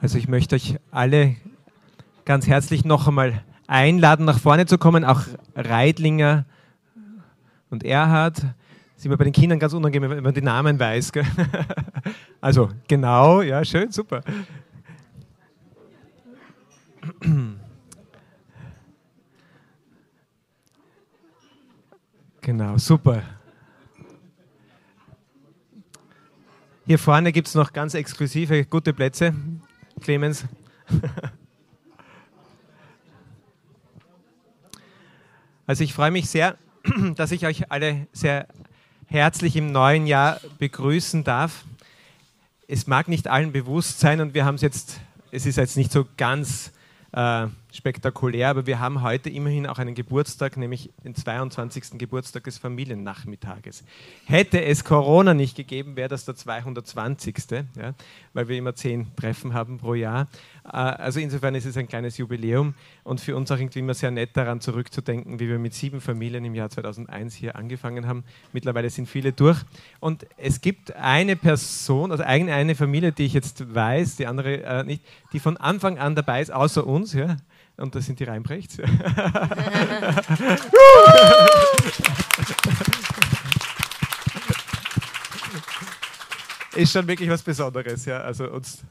Also ich möchte euch alle ganz herzlich noch einmal einladen, nach vorne zu kommen, auch Reitlinger und Erhard. Ist immer bei den Kindern ganz unangenehm, wenn man die Namen weiß. Gell? Also genau, ja, schön, super. Genau, super. Hier vorne gibt es noch ganz exklusive, gute Plätze. Clemens. Also ich freue mich sehr, dass ich euch alle sehr herzlich im neuen Jahr begrüßen darf. Es mag nicht allen bewusst sein und wir haben es jetzt, es ist jetzt nicht so ganz äh, spektakulär, aber wir haben heute immerhin auch einen Geburtstag, nämlich den 22. Geburtstag des Familiennachmittages. Hätte es Corona nicht gegeben, wäre das der 220. Ja, weil wir immer zehn Treffen haben pro Jahr. Äh, also insofern ist es ein kleines Jubiläum und für uns auch irgendwie immer sehr nett daran zurückzudenken, wie wir mit sieben Familien im Jahr 2001 hier angefangen haben. Mittlerweile sind viele durch und es gibt eine Person, also eine Familie, die ich jetzt weiß, die andere äh, nicht, die von Anfang an dabei ist, außer uns. Ja und das sind die Reinbrechts. ist schon wirklich was Besonderes, ja. Also uns,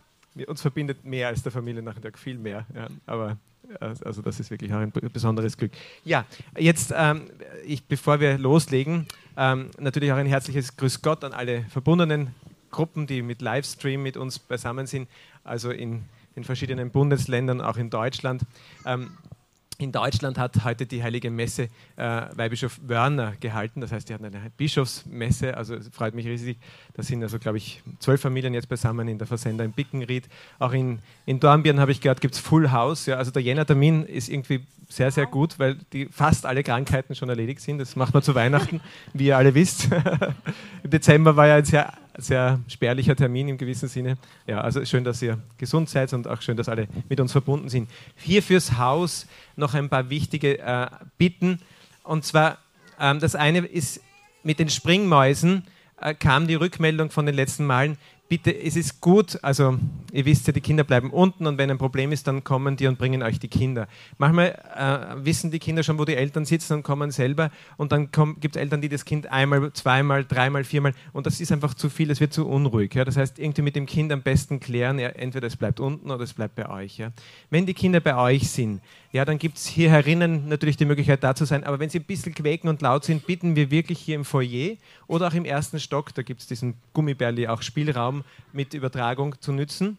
uns verbindet mehr als der Familiennachmittag, viel mehr. Ja. Aber also das ist wirklich auch ein besonderes Glück. Ja, jetzt, ähm, ich, bevor wir loslegen, ähm, natürlich auch ein herzliches Grüß Gott an alle verbundenen Gruppen, die mit Livestream mit uns beisammen sind, also in in verschiedenen Bundesländern, auch in Deutschland. Ähm, in Deutschland hat heute die Heilige Messe äh, Weihbischof Wörner gehalten. Das heißt, die hatten eine Bischofsmesse. Also es freut mich riesig. Da sind also, glaube ich, zwölf Familien jetzt beisammen in der Versender in Bickenried. Auch in, in Dornbirn habe ich gehört, gibt es Full House. Ja, also der Jänner-Termin ist irgendwie sehr, sehr gut, weil die fast alle Krankheiten schon erledigt sind. Das macht man zu Weihnachten, wie ihr alle wisst. Im Dezember war ja ein sehr sehr spärlicher Termin im gewissen Sinne. Ja, also schön, dass ihr gesund seid und auch schön, dass alle mit uns verbunden sind. Hier fürs Haus noch ein paar wichtige äh, Bitten. Und zwar, ähm, das eine ist mit den Springmäusen, äh, kam die Rückmeldung von den letzten Malen, bitte, es ist gut, also ihr wisst ja, die Kinder bleiben unten und wenn ein Problem ist, dann kommen die und bringen euch die Kinder. Manchmal äh, wissen die Kinder schon, wo die Eltern sitzen und kommen selber und dann gibt es Eltern, die das Kind einmal, zweimal, dreimal, viermal und das ist einfach zu viel, es wird zu unruhig. Ja? Das heißt, irgendwie mit dem Kind am besten klären, ja, entweder es bleibt unten oder es bleibt bei euch. Ja? Wenn die Kinder bei euch sind, ja, dann gibt es hier herinnen natürlich die Möglichkeit da zu sein, aber wenn sie ein bisschen quäken und laut sind, bitten wir wirklich hier im Foyer oder auch im ersten Stock, da gibt es diesen Gummibärli, auch Spielraum mit Übertragung zu nützen.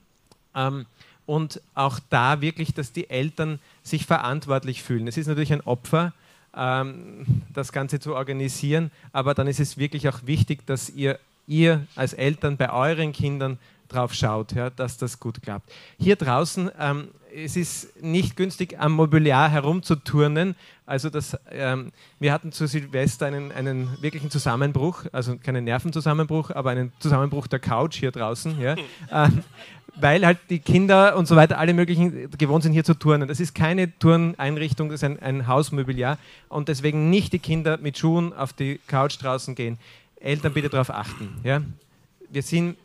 Ähm, und auch da wirklich, dass die Eltern sich verantwortlich fühlen. Es ist natürlich ein Opfer, ähm, das Ganze zu organisieren, aber dann ist es wirklich auch wichtig, dass ihr, ihr als Eltern bei euren Kindern drauf schaut, ja, dass das gut klappt. Hier draußen, ähm, es ist nicht günstig, am Mobiliar herumzuturnen. Also das, ähm, wir hatten zu Silvester einen, einen wirklichen Zusammenbruch, also keinen Nervenzusammenbruch, aber einen Zusammenbruch der Couch hier draußen. Ja. ähm, weil halt die Kinder und so weiter alle möglichen gewohnt sind, hier zu turnen. Das ist keine Turneinrichtung, das ist ein, ein Hausmobiliar und deswegen nicht die Kinder mit Schuhen auf die Couch draußen gehen. Eltern bitte darauf achten. Ja? Wir sind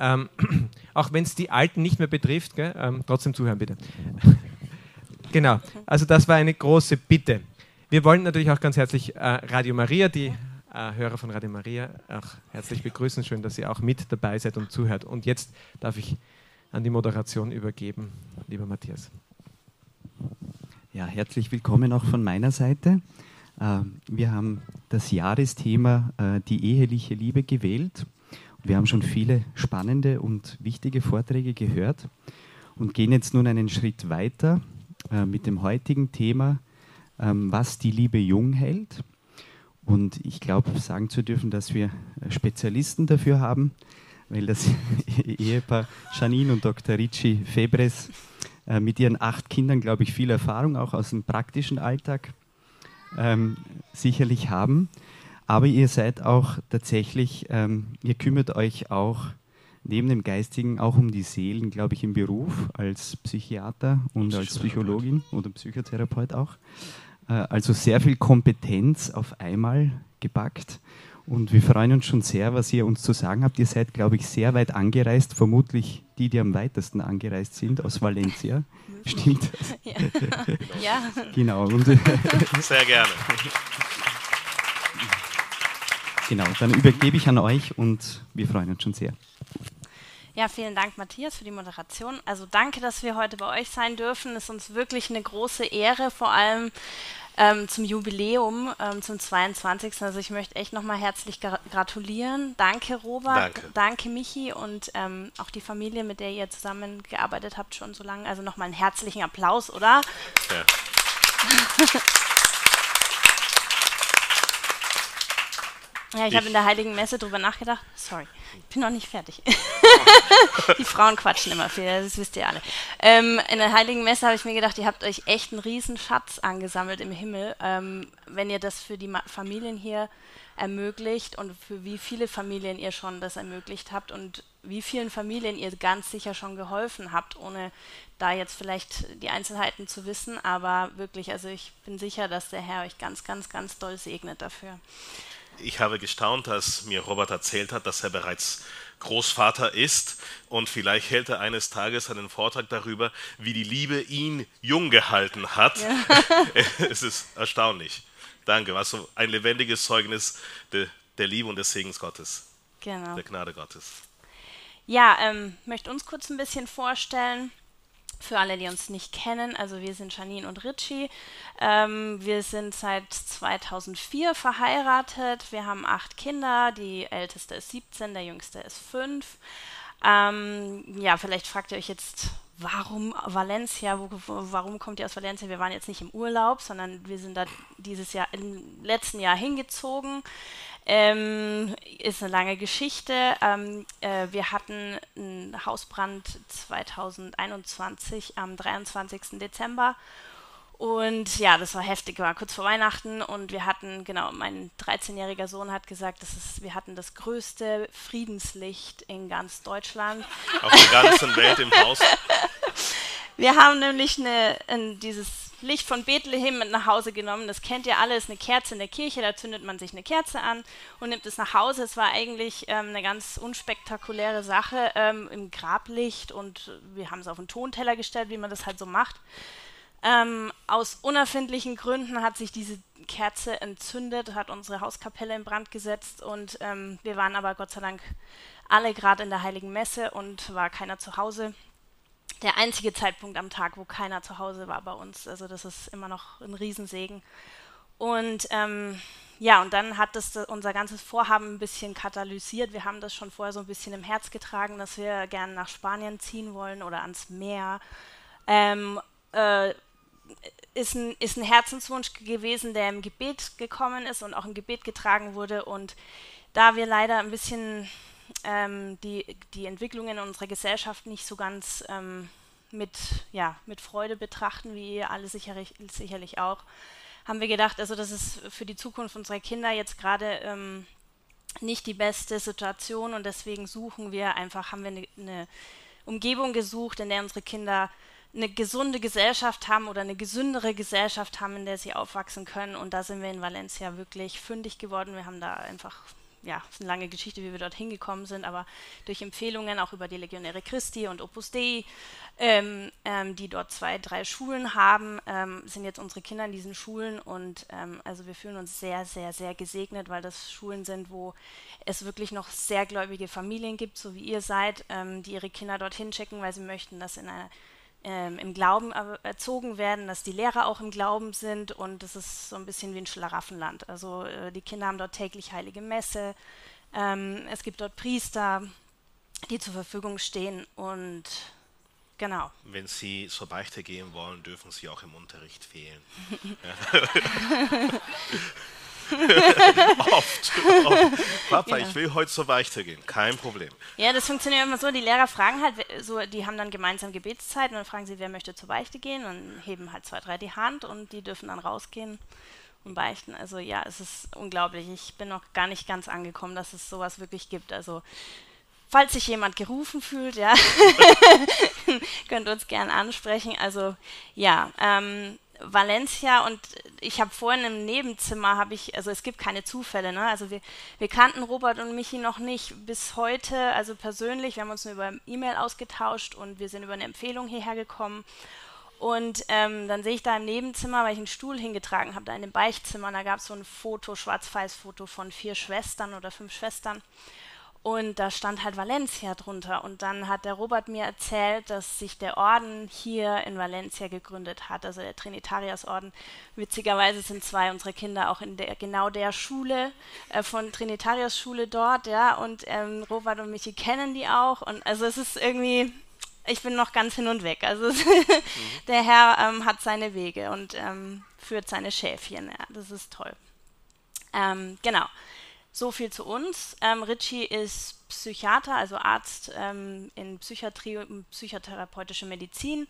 ähm, auch wenn es die Alten nicht mehr betrifft, ähm, trotzdem zuhören bitte. genau, also das war eine große Bitte. Wir wollen natürlich auch ganz herzlich äh, Radio Maria, die äh, Hörer von Radio Maria, auch herzlich begrüßen. Schön, dass ihr auch mit dabei seid und zuhört. Und jetzt darf ich an die Moderation übergeben, lieber Matthias. Ja, herzlich willkommen auch von meiner Seite. Äh, wir haben das Jahresthema äh, die eheliche Liebe gewählt. Wir haben schon viele spannende und wichtige Vorträge gehört und gehen jetzt nun einen Schritt weiter äh, mit dem heutigen Thema, ähm, was die Liebe jung hält. Und ich glaube, sagen zu dürfen, dass wir äh, Spezialisten dafür haben, weil das Ehepaar Janine und Dr. Ricci Febres äh, mit ihren acht Kindern, glaube ich, viel Erfahrung auch aus dem praktischen Alltag ähm, sicherlich haben. Aber ihr seid auch tatsächlich, ähm, ihr kümmert euch auch neben dem Geistigen auch um die Seelen, glaube ich, im Beruf als Psychiater und als Psychologin oder Psychotherapeut auch. Äh, also sehr viel Kompetenz auf einmal gepackt. Und wir freuen uns schon sehr, was ihr uns zu sagen habt. Ihr seid, glaube ich, sehr weit angereist, vermutlich die, die am weitesten angereist sind, aus Valencia. Stimmt das? Ja. ja. Genau. Und sehr gerne. Genau, dann übergebe ich an euch und wir freuen uns schon sehr. Ja, vielen Dank, Matthias, für die Moderation. Also danke, dass wir heute bei euch sein dürfen. Es ist uns wirklich eine große Ehre, vor allem ähm, zum Jubiläum, ähm, zum 22. Also ich möchte echt nochmal herzlich gratulieren. Danke, Robert. Danke, danke Michi und ähm, auch die Familie, mit der ihr zusammengearbeitet habt schon so lange. Also nochmal einen herzlichen Applaus, oder? Ja. Ja, ich, ich habe in der Heiligen Messe drüber nachgedacht. Sorry, ich bin noch nicht fertig. die Frauen quatschen immer viel, das wisst ihr alle. Ähm, in der Heiligen Messe habe ich mir gedacht, ihr habt euch echt einen riesen Schatz angesammelt im Himmel, ähm, wenn ihr das für die Familien hier ermöglicht und für wie viele Familien ihr schon das ermöglicht habt und wie vielen Familien ihr ganz sicher schon geholfen habt, ohne da jetzt vielleicht die Einzelheiten zu wissen, aber wirklich, also ich bin sicher, dass der Herr euch ganz, ganz, ganz doll segnet dafür ich habe gestaunt, als mir Robert erzählt hat, dass er bereits Großvater ist und vielleicht hält er eines Tages einen Vortrag darüber, wie die Liebe ihn jung gehalten hat. Ja. es ist erstaunlich. Danke, war so ein lebendiges Zeugnis de, der Liebe und des Segens Gottes, genau. der Gnade Gottes. Ja, ähm, möchte uns kurz ein bisschen vorstellen. Für alle, die uns nicht kennen, also wir sind Janine und Richie. Ähm, wir sind seit 2004 verheiratet. Wir haben acht Kinder. Die älteste ist 17, der jüngste ist 5. Ähm, ja, vielleicht fragt ihr euch jetzt, warum Valencia? Wo, warum kommt ihr aus Valencia? Wir waren jetzt nicht im Urlaub, sondern wir sind da dieses Jahr im letzten Jahr hingezogen. Ähm, ist eine lange Geschichte. Ähm, äh, wir hatten einen Hausbrand 2021 am 23. Dezember. Und ja, das war heftig, war kurz vor Weihnachten und wir hatten, genau, mein 13-jähriger Sohn hat gesagt, das ist, wir hatten das größte Friedenslicht in ganz Deutschland. Auf der ganzen Welt im Haus. Wir haben nämlich eine, ein, dieses Licht von Bethlehem mit nach Hause genommen. Das kennt ihr alle, ist eine Kerze in der Kirche, da zündet man sich eine Kerze an und nimmt es nach Hause. Es war eigentlich ähm, eine ganz unspektakuläre Sache ähm, im Grablicht und wir haben es auf einen Tonteller gestellt, wie man das halt so macht. Ähm, aus unerfindlichen Gründen hat sich diese Kerze entzündet, hat unsere Hauskapelle in Brand gesetzt und ähm, wir waren aber Gott sei Dank alle gerade in der Heiligen Messe und war keiner zu Hause der einzige Zeitpunkt am Tag, wo keiner zu Hause war bei uns. Also das ist immer noch ein Riesensegen. Und ähm, ja, und dann hat das unser ganzes Vorhaben ein bisschen katalysiert. Wir haben das schon vorher so ein bisschen im Herz getragen, dass wir gerne nach Spanien ziehen wollen oder ans Meer. Ähm, äh, ist, ein, ist ein Herzenswunsch gewesen, der im Gebet gekommen ist und auch im Gebet getragen wurde. Und da wir leider ein bisschen ähm, die, die Entwicklungen in unserer Gesellschaft nicht so ganz ähm, mit, ja, mit Freude betrachten, wie ihr alle sicherlich, sicherlich auch, haben wir gedacht, also das ist für die Zukunft unserer Kinder jetzt gerade ähm, nicht die beste Situation und deswegen suchen wir einfach, haben wir eine, eine Umgebung gesucht, in der unsere Kinder eine gesunde Gesellschaft haben oder eine gesündere Gesellschaft haben, in der sie aufwachsen können. Und da sind wir in Valencia wirklich fündig geworden. Wir haben da einfach ja, es ist eine lange Geschichte, wie wir dort hingekommen sind, aber durch Empfehlungen auch über die Legionäre Christi und Opus Dei, ähm, ähm, die dort zwei, drei Schulen haben, ähm, sind jetzt unsere Kinder in diesen Schulen und ähm, also wir fühlen uns sehr, sehr, sehr gesegnet, weil das Schulen sind, wo es wirklich noch sehr gläubige Familien gibt, so wie ihr seid, ähm, die ihre Kinder dorthin schicken, weil sie möchten, dass in einer ähm, im Glauben erzogen werden, dass die Lehrer auch im Glauben sind und das ist so ein bisschen wie ein Schlaraffenland. Also äh, die Kinder haben dort täglich heilige Messe, ähm, es gibt dort Priester, die zur Verfügung stehen und genau. Wenn Sie zur Beichte gehen wollen, dürfen Sie auch im Unterricht fehlen. oft, oft. Papa, ja. ich will heute zur Beichte gehen. Kein Problem. Ja, das funktioniert immer so. Die Lehrer fragen halt, so, die haben dann gemeinsam Gebetszeit und dann fragen sie, wer möchte zur Beichte gehen und heben halt zwei, drei die Hand und die dürfen dann rausgehen und beichten. Also ja, es ist unglaublich. Ich bin noch gar nicht ganz angekommen, dass es sowas wirklich gibt. Also falls sich jemand gerufen fühlt, ja, könnt uns gern ansprechen. Also ja, ähm, Valencia und ich habe vorhin im Nebenzimmer, habe ich, also es gibt keine Zufälle, ne? Also wir, wir kannten Robert und Michi noch nicht bis heute, also persönlich, wir haben uns nur über E-Mail ausgetauscht und wir sind über eine Empfehlung hierher gekommen. Und ähm, dann sehe ich da im Nebenzimmer, weil ich einen Stuhl hingetragen habe, da in dem Beichtzimmer, da gab es so ein Foto, Schwarz-Weiß-Foto von vier Schwestern oder fünf Schwestern. Und da stand halt Valencia drunter. Und dann hat der Robert mir erzählt, dass sich der Orden hier in Valencia gegründet hat, also der Trinitarias-Orden. Witzigerweise sind zwei unserer Kinder auch in der, genau der Schule, äh, von Trinitarias-Schule dort, ja. Und ähm, Robert und Michi kennen die auch. Und also es ist irgendwie, ich bin noch ganz hin und weg. Also mhm. der Herr ähm, hat seine Wege und ähm, führt seine Schäfchen. Ja, das ist toll. Ähm, genau. So viel zu uns. Ähm, Richie ist Psychiater, also Arzt ähm, in Psychiatrie und psychotherapeutische Medizin.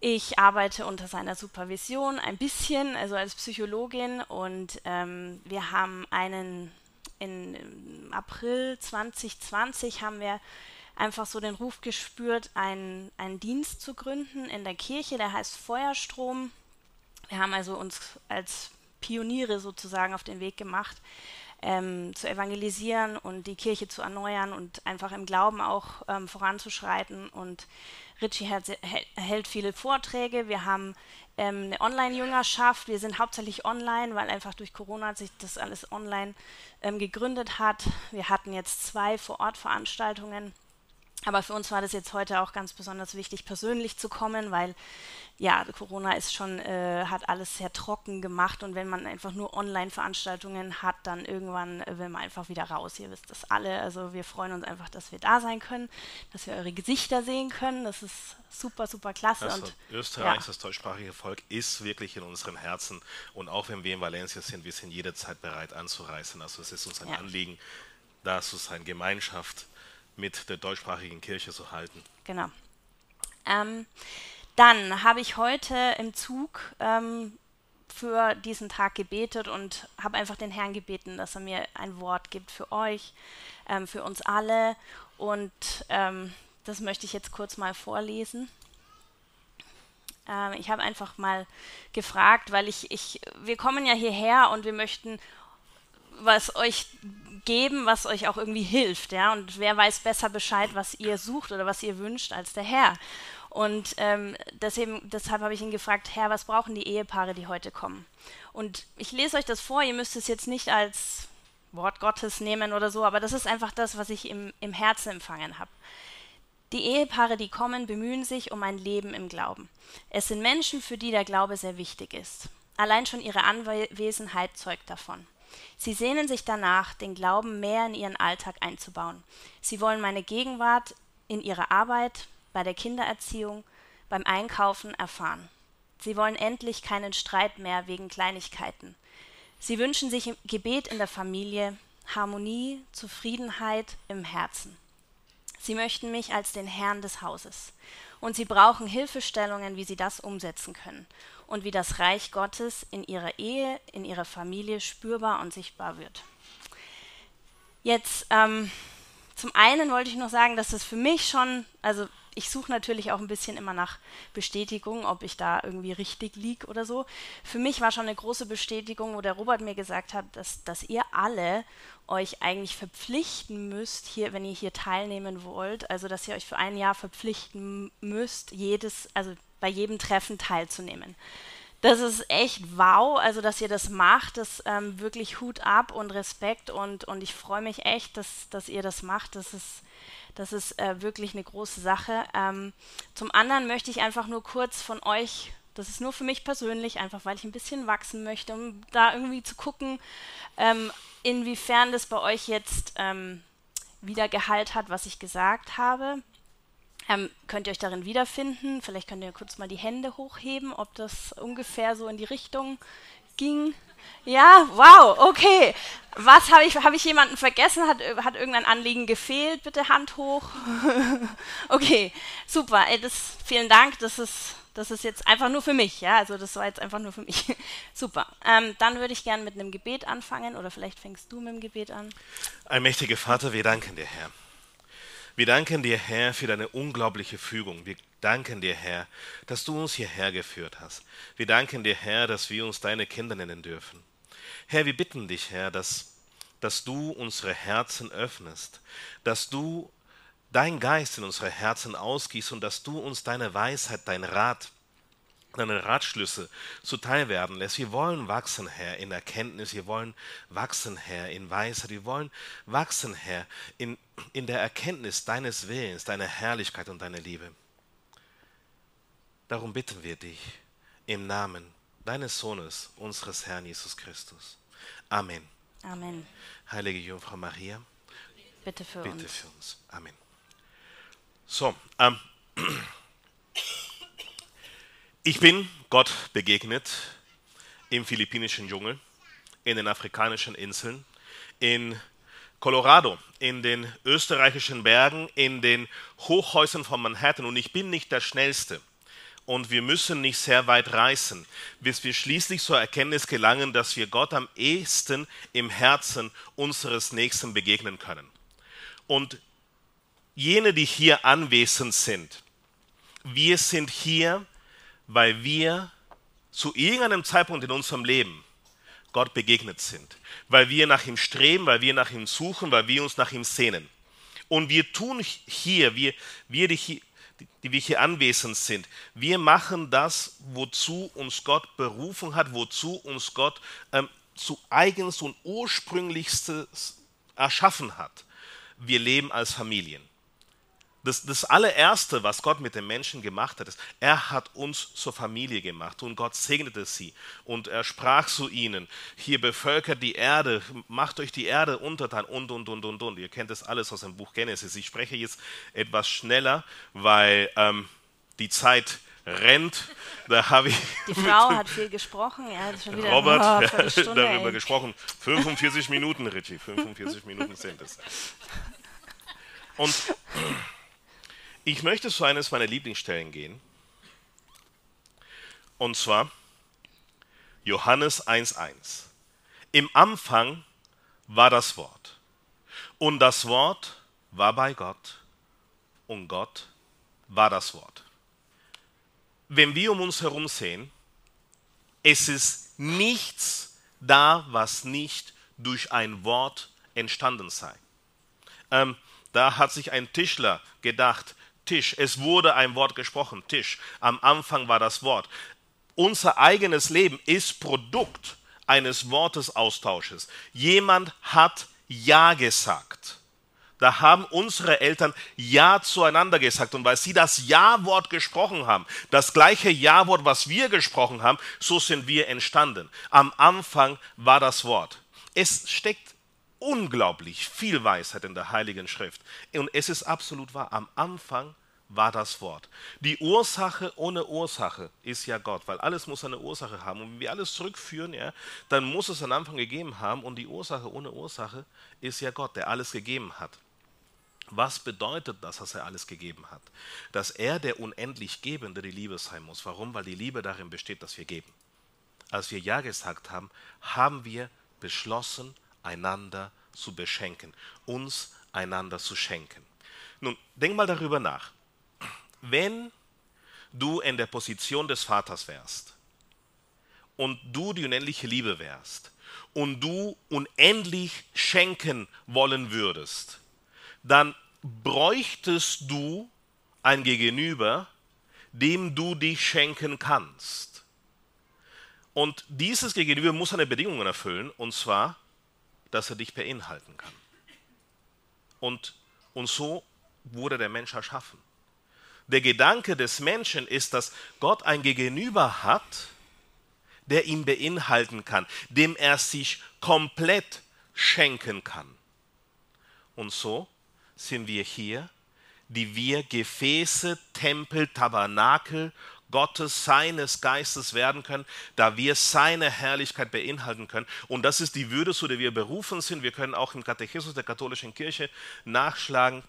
Ich arbeite unter seiner Supervision ein bisschen, also als Psychologin und ähm, wir haben einen in, im April 2020 haben wir einfach so den Ruf gespürt, einen, einen Dienst zu gründen in der Kirche, der heißt Feuerstrom. Wir haben also uns als Pioniere sozusagen auf den Weg gemacht, ähm, zu evangelisieren und die Kirche zu erneuern und einfach im Glauben auch ähm, voranzuschreiten. Und Richie hält, hält, viele Vorträge. Wir haben ähm, eine Online-Jüngerschaft. Wir sind hauptsächlich online, weil einfach durch Corona sich das alles online ähm, gegründet hat. Wir hatten jetzt zwei Vor-Ort-Veranstaltungen aber für uns war das jetzt heute auch ganz besonders wichtig, persönlich zu kommen, weil ja, Corona ist schon, äh, hat alles sehr trocken gemacht und wenn man einfach nur Online-Veranstaltungen hat, dann irgendwann äh, will man einfach wieder raus. Ihr wisst das alle. Also wir freuen uns einfach, dass wir da sein können, dass wir eure Gesichter sehen können. Das ist super, super klasse. Also und, Österreich, ja. das deutschsprachige Volk, ist wirklich in unseren Herzen. Und auch wenn wir in Valencia sind, wir sind jederzeit bereit anzureisen. Also es ist uns ein ja. Anliegen, da zu sein, Gemeinschaft mit der deutschsprachigen Kirche zu halten. Genau. Ähm, dann habe ich heute im Zug ähm, für diesen Tag gebetet und habe einfach den Herrn gebeten, dass er mir ein Wort gibt für euch, ähm, für uns alle. Und ähm, das möchte ich jetzt kurz mal vorlesen. Ähm, ich habe einfach mal gefragt, weil ich, ich, wir kommen ja hierher und wir möchten was euch geben, was euch auch irgendwie hilft, ja. Und wer weiß besser Bescheid, was ihr sucht oder was ihr wünscht, als der Herr. Und ähm, deswegen, deshalb habe ich ihn gefragt, Herr, was brauchen die Ehepaare, die heute kommen? Und ich lese euch das vor, ihr müsst es jetzt nicht als Wort Gottes nehmen oder so, aber das ist einfach das, was ich im, im Herzen empfangen habe. Die Ehepaare, die kommen, bemühen sich um ein Leben im Glauben. Es sind Menschen, für die der Glaube sehr wichtig ist. Allein schon ihre Anwesenheit zeugt davon. Sie sehnen sich danach, den Glauben mehr in ihren Alltag einzubauen. Sie wollen meine Gegenwart in ihrer Arbeit, bei der Kindererziehung, beim Einkaufen erfahren. Sie wollen endlich keinen Streit mehr wegen Kleinigkeiten. Sie wünschen sich Gebet in der Familie, Harmonie, Zufriedenheit im Herzen. Sie möchten mich als den Herrn des Hauses. Und sie brauchen Hilfestellungen, wie sie das umsetzen können und wie das Reich Gottes in ihrer Ehe, in ihrer Familie spürbar und sichtbar wird. Jetzt ähm, zum einen wollte ich noch sagen, dass es für mich schon, also ich suche natürlich auch ein bisschen immer nach Bestätigung, ob ich da irgendwie richtig liege oder so. Für mich war schon eine große Bestätigung, wo der Robert mir gesagt hat, dass, dass ihr alle euch eigentlich verpflichten müsst, hier, wenn ihr hier teilnehmen wollt, also dass ihr euch für ein Jahr verpflichten müsst, jedes, also bei jedem Treffen teilzunehmen. Das ist echt wow, also dass ihr das macht, das ähm, wirklich Hut ab und Respekt und, und ich freue mich echt, dass, dass ihr das macht. Das ist, das ist äh, wirklich eine große Sache. Ähm, zum anderen möchte ich einfach nur kurz von euch, das ist nur für mich persönlich, einfach weil ich ein bisschen wachsen möchte, um da irgendwie zu gucken, ähm, inwiefern das bei euch jetzt ähm, wieder Gehalt hat, was ich gesagt habe. Ähm, könnt ihr euch darin wiederfinden? Vielleicht könnt ihr kurz mal die Hände hochheben, ob das ungefähr so in die Richtung ging. Ja, wow, okay. Was habe ich, habe ich jemanden vergessen? Hat, hat irgendein Anliegen gefehlt? Bitte Hand hoch. okay, super. Ey, das, vielen Dank. Das ist, das ist jetzt einfach nur für mich. Ja, also das war jetzt einfach nur für mich. super. Ähm, dann würde ich gerne mit einem Gebet anfangen oder vielleicht fängst du mit dem Gebet an. Ein mächtiger Vater, wir danken dir, Herr. Wir danken dir, Herr, für deine unglaubliche Fügung. Wir danken dir, Herr, dass du uns hierher geführt hast. Wir danken dir, Herr, dass wir uns deine Kinder nennen dürfen. Herr, wir bitten dich, Herr, dass, dass du unsere Herzen öffnest, dass du dein Geist in unsere Herzen ausgießt und dass du uns deine Weisheit, dein Rat, deine Ratschlüsse zuteil werden lässt. Wir wollen wachsen, Herr, in Erkenntnis, wir wollen wachsen, Herr, in Weisheit, wir wollen wachsen, Herr, in, in der Erkenntnis deines Willens, deiner Herrlichkeit und deiner Liebe. Darum bitten wir dich im Namen deines Sohnes, unseres Herrn Jesus Christus. Amen. Amen. Heilige Jungfrau Maria, bitte für bitte uns. für uns. Amen. So, ähm, ich bin Gott begegnet im philippinischen Dschungel, in den afrikanischen Inseln, in Colorado, in den österreichischen Bergen, in den Hochhäusern von Manhattan und ich bin nicht der Schnellste und wir müssen nicht sehr weit reisen, bis wir schließlich zur Erkenntnis gelangen, dass wir Gott am ehesten im Herzen unseres Nächsten begegnen können. Und jene, die hier anwesend sind, wir sind hier, weil wir zu irgendeinem Zeitpunkt in unserem Leben Gott begegnet sind, weil wir nach ihm streben, weil wir nach ihm suchen, weil wir uns nach ihm sehnen. Und wir tun hier, wir, wir die, die wir hier anwesend sind, wir machen das, wozu uns Gott berufen hat, wozu uns Gott ähm, zu eigens und ursprünglichstes erschaffen hat. Wir leben als Familien. Das, das allererste, was Gott mit den Menschen gemacht hat, ist, er hat uns zur Familie gemacht und Gott segnete sie und er sprach zu ihnen, hier bevölkert die Erde, macht euch die Erde untertan und, und, und, und, und. Ihr kennt das alles aus dem Buch Genesis. Ich spreche jetzt etwas schneller, weil ähm, die Zeit rennt. Da habe ich Die Frau hat viel gesprochen. Ja, schon wieder Robert oh, ja, darüber ey. gesprochen. 45 Minuten, Richie, 45 Minuten sind es. Und ich möchte zu eines meiner Lieblingsstellen gehen. Und zwar Johannes 1.1. Im Anfang war das Wort. Und das Wort war bei Gott. Und Gott war das Wort. Wenn wir um uns herum sehen, es ist nichts da, was nicht durch ein Wort entstanden sei. Ähm, da hat sich ein Tischler gedacht, Tisch, es wurde ein Wort gesprochen, Tisch. Am Anfang war das Wort. Unser eigenes Leben ist Produkt eines Wortesaustausches. Jemand hat Ja gesagt. Da haben unsere Eltern Ja zueinander gesagt. Und weil sie das Ja-Wort gesprochen haben, das gleiche Ja-Wort, was wir gesprochen haben, so sind wir entstanden. Am Anfang war das Wort. Es steckt unglaublich viel Weisheit in der Heiligen Schrift. Und es ist absolut wahr. Am Anfang war das Wort. Die Ursache ohne Ursache ist ja Gott, weil alles muss eine Ursache haben. Und wenn wir alles zurückführen, ja, dann muss es einen Anfang gegeben haben. Und die Ursache ohne Ursache ist ja Gott, der alles gegeben hat. Was bedeutet das, dass er alles gegeben hat? Dass er, der unendlich Gebende, die Liebe sein muss. Warum? Weil die Liebe darin besteht, dass wir geben. Als wir Ja gesagt haben, haben wir beschlossen, einander zu beschenken, uns einander zu schenken. Nun, denk mal darüber nach. Wenn du in der Position des Vaters wärst und du die unendliche Liebe wärst und du unendlich schenken wollen würdest, dann bräuchtest du ein Gegenüber, dem du dich schenken kannst. Und dieses Gegenüber muss eine Bedingung erfüllen, und zwar, dass er dich beinhalten kann. Und, und so wurde der Mensch erschaffen. Der Gedanke des Menschen ist, dass Gott ein Gegenüber hat, der ihn beinhalten kann, dem er sich komplett schenken kann. Und so sind wir hier, die wir Gefäße, Tempel, Tabernakel Gottes, seines Geistes werden können, da wir seine Herrlichkeit beinhalten können. Und das ist die Würde, zu der wir berufen sind. Wir können auch im Katechismus der katholischen Kirche nachschlagen,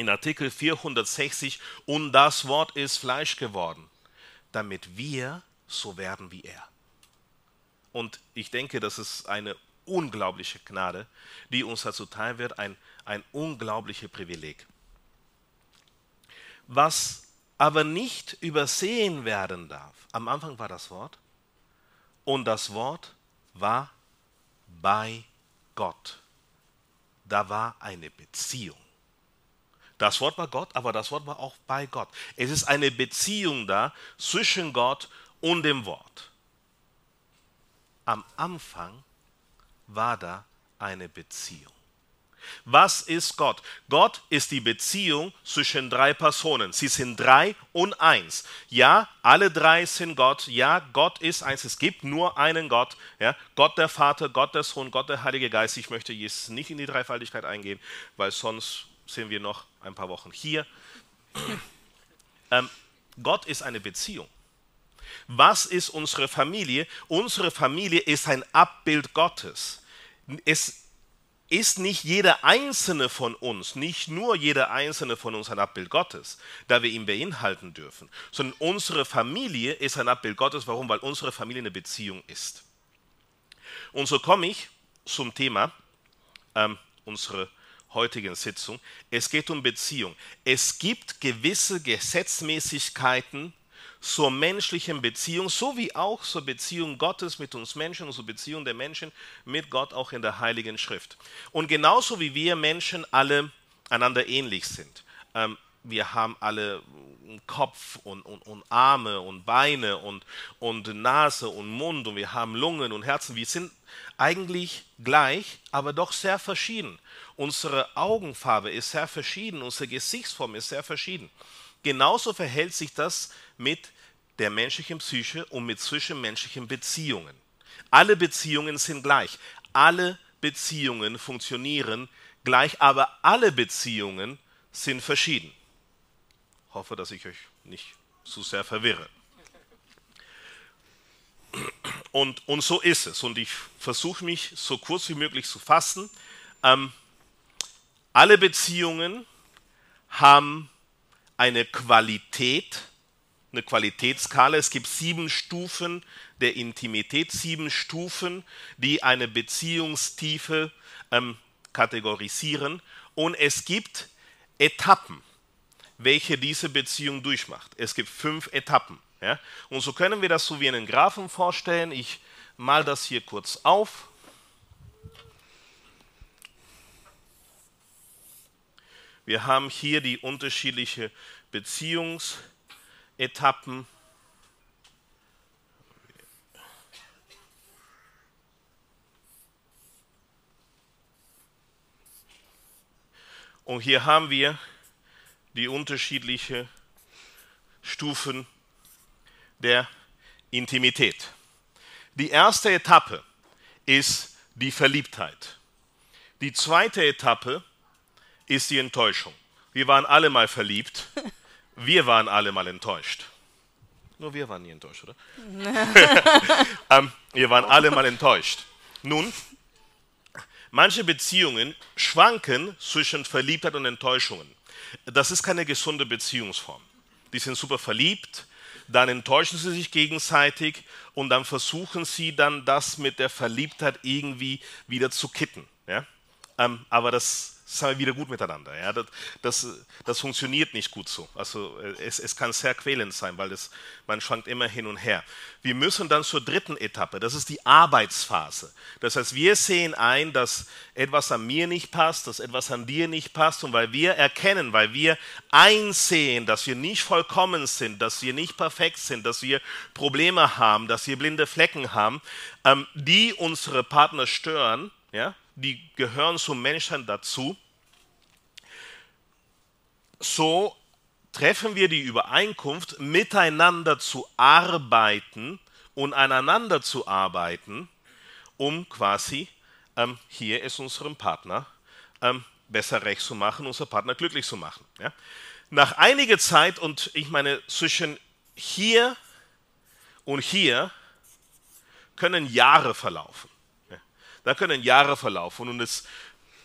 in Artikel 460, und das Wort ist Fleisch geworden, damit wir so werden wie er. Und ich denke, das ist eine unglaubliche Gnade, die uns dazu teil wird, ein, ein unglaubliches Privileg. Was aber nicht übersehen werden darf. Am Anfang war das Wort und das Wort war bei Gott. Da war eine Beziehung. Das Wort war Gott, aber das Wort war auch bei Gott. Es ist eine Beziehung da zwischen Gott und dem Wort. Am Anfang war da eine Beziehung. Was ist Gott? Gott ist die Beziehung zwischen drei Personen. Sie sind drei und eins. Ja, alle drei sind Gott. Ja, Gott ist eins. Es gibt nur einen Gott. Ja, Gott der Vater, Gott der Sohn, Gott der Heilige Geist. Ich möchte jetzt nicht in die Dreifaltigkeit eingehen, weil sonst sind wir noch ein paar Wochen hier. Ähm, Gott ist eine Beziehung. Was ist unsere Familie? Unsere Familie ist ein Abbild Gottes. Es ist nicht jeder einzelne von uns, nicht nur jeder einzelne von uns ein Abbild Gottes, da wir ihn beinhalten dürfen, sondern unsere Familie ist ein Abbild Gottes. Warum? Weil unsere Familie eine Beziehung ist. Und so komme ich zum Thema ähm, unserer heutigen Sitzung. Es geht um Beziehung. Es gibt gewisse Gesetzmäßigkeiten, zur menschlichen Beziehung, so wie auch zur Beziehung Gottes mit uns Menschen und zur Beziehung der Menschen mit Gott auch in der Heiligen Schrift. Und genauso wie wir Menschen alle einander ähnlich sind. Ähm, wir haben alle Kopf und, und, und, Arme und Beine und, und Nase und Mund und wir haben Lungen und Herzen. Wir sind eigentlich gleich, aber doch sehr verschieden. Unsere Augenfarbe ist sehr verschieden, unsere Gesichtsform ist sehr verschieden. Genauso verhält sich das mit der menschlichen Psyche und mit zwischenmenschlichen Beziehungen. Alle Beziehungen sind gleich. Alle Beziehungen funktionieren gleich, aber alle Beziehungen sind verschieden. Hoffe, dass ich euch nicht zu sehr verwirre. Und, und so ist es. Und ich versuche mich so kurz wie möglich zu fassen. Ähm, alle Beziehungen haben eine Qualität, eine Qualitätsskala. Es gibt sieben Stufen der Intimität, sieben Stufen, die eine Beziehungstiefe ähm, kategorisieren. Und es gibt Etappen, welche diese Beziehung durchmacht. Es gibt fünf Etappen. Ja? Und so können wir das so wie einen Graphen vorstellen. Ich mal das hier kurz auf. Wir haben hier die unterschiedlichen Beziehungsetappen. Und hier haben wir die unterschiedlichen Stufen der Intimität. Die erste Etappe ist die Verliebtheit. Die zweite Etappe ist die Enttäuschung. Wir waren alle mal verliebt, wir waren alle mal enttäuscht. Nur wir waren nie enttäuscht, oder? ähm, wir waren alle mal enttäuscht. Nun, manche Beziehungen schwanken zwischen Verliebtheit und Enttäuschungen. Das ist keine gesunde Beziehungsform. Die sind super verliebt, dann enttäuschen sie sich gegenseitig und dann versuchen sie dann das mit der Verliebtheit irgendwie wieder zu kitten. Ja? Ähm, aber das sind wir wieder gut miteinander. Ja? Das, das, das funktioniert nicht gut so. Also äh, es, es kann sehr quälend sein, weil das, man schwankt immer hin und her. Wir müssen dann zur dritten Etappe, das ist die Arbeitsphase. Das heißt, wir sehen ein, dass etwas an mir nicht passt, dass etwas an dir nicht passt und weil wir erkennen, weil wir einsehen, dass wir nicht vollkommen sind, dass wir nicht perfekt sind, dass wir Probleme haben, dass wir blinde Flecken haben, ähm, die unsere Partner stören, ja, die gehören zum Menschen dazu. So treffen wir die Übereinkunft, miteinander zu arbeiten und aneinander zu arbeiten, um quasi ähm, hier es unserem Partner ähm, besser recht zu machen, unser Partner glücklich zu machen. Ja? Nach einiger Zeit, und ich meine, zwischen hier und hier können Jahre verlaufen. Da können Jahre verlaufen und es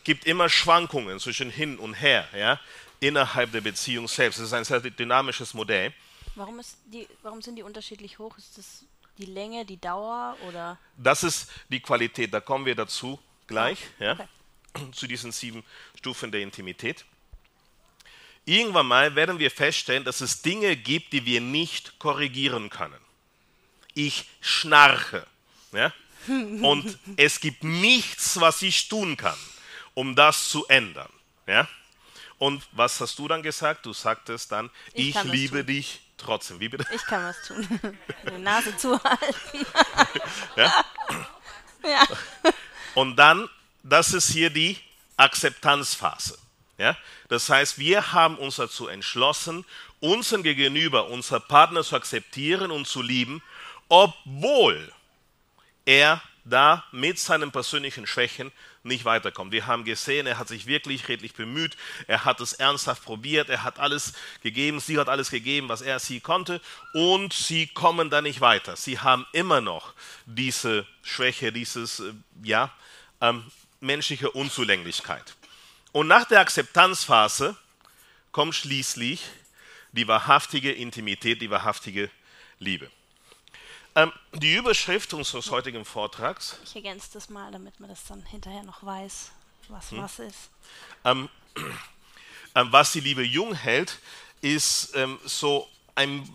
gibt immer Schwankungen zwischen hin und her, ja, innerhalb der Beziehung selbst. Es ist ein sehr dynamisches Modell. Warum, die, warum sind die unterschiedlich hoch? Ist das die Länge, die Dauer oder? Das ist die Qualität, da kommen wir dazu gleich, okay. ja, zu diesen sieben Stufen der Intimität. irgendwann mal werden wir feststellen, dass es Dinge gibt, die wir nicht korrigieren können. Ich schnarche. Ja? Und es gibt nichts, was ich tun kann, um das zu ändern. Ja? Und was hast du dann gesagt? Du sagtest dann, ich, ich liebe dich trotzdem. Wie bitte? Ich kann was tun. Die Nase zuhalten. ja? ja. Und dann, das ist hier die Akzeptanzphase. Ja? Das heißt, wir haben uns dazu entschlossen, unseren Gegenüber, unser Partner zu akzeptieren und zu lieben, obwohl er da mit seinen persönlichen Schwächen nicht weiterkommt. Wir haben gesehen, er hat sich wirklich redlich bemüht, er hat es ernsthaft probiert, er hat alles gegeben, sie hat alles gegeben, was er sie konnte und sie kommen da nicht weiter. Sie haben immer noch diese Schwäche, dieses, äh, ja, ähm, menschliche Unzulänglichkeit. Und nach der Akzeptanzphase kommt schließlich die wahrhaftige Intimität, die wahrhaftige Liebe. Ähm, die Überschrift unseres heutigen Vortrags. Ich ergänze das mal, damit man das dann hinterher noch weiß, was hm. was ist. Ähm, ähm, was die Liebe jung hält, ist ähm, so ein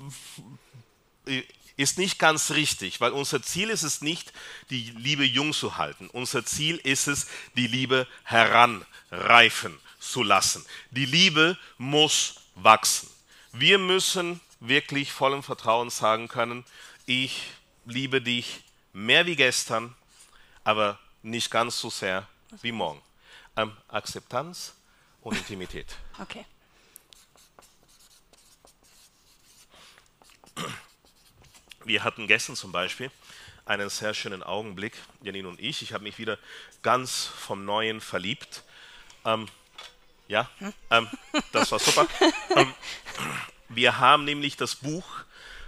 äh, ist nicht ganz richtig, weil unser Ziel ist es nicht, die Liebe jung zu halten. Unser Ziel ist es, die Liebe heranreifen zu lassen. Die Liebe muss wachsen. Wir müssen wirklich vollem Vertrauen sagen können, ich liebe dich mehr wie gestern, aber nicht ganz so sehr wie morgen. Ähm, Akzeptanz und Intimität. Okay. Wir hatten gestern zum Beispiel einen sehr schönen Augenblick, Janine und ich. Ich habe mich wieder ganz vom Neuen verliebt. Ähm, ja, hm? ähm, das war super. ähm, wir haben nämlich das Buch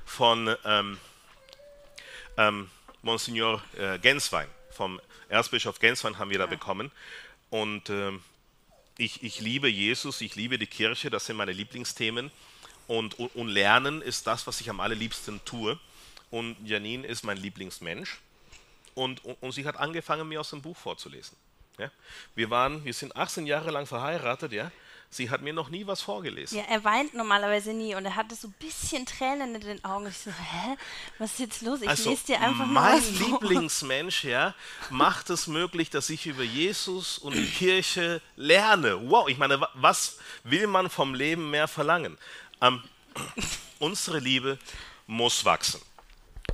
von ähm, Monsignor äh, Genswein, vom Erzbischof Genswein haben wir da bekommen. Und ähm, ich, ich liebe Jesus, ich liebe die Kirche, das sind meine Lieblingsthemen. Und, und, und Lernen ist das, was ich am allerliebsten tue und Janine ist mein Lieblingsmensch. Und, und, und, sie hat angefangen, mir aus dem Buch vorzulesen. Ja? Wir, waren, wir sind 18 Jahre lang verheiratet, ja. Sie hat mir noch nie was vorgelesen. Ja, er weint normalerweise nie und er hatte so ein bisschen Tränen in den Augen. Ich so, hä? Was ist jetzt los? Ich also, lese dir einfach mal was Mein Lieblingsmensch, ja, macht es möglich, dass ich über Jesus und die Kirche lerne. Wow, ich meine, was will man vom Leben mehr verlangen? Ähm, unsere Liebe muss wachsen.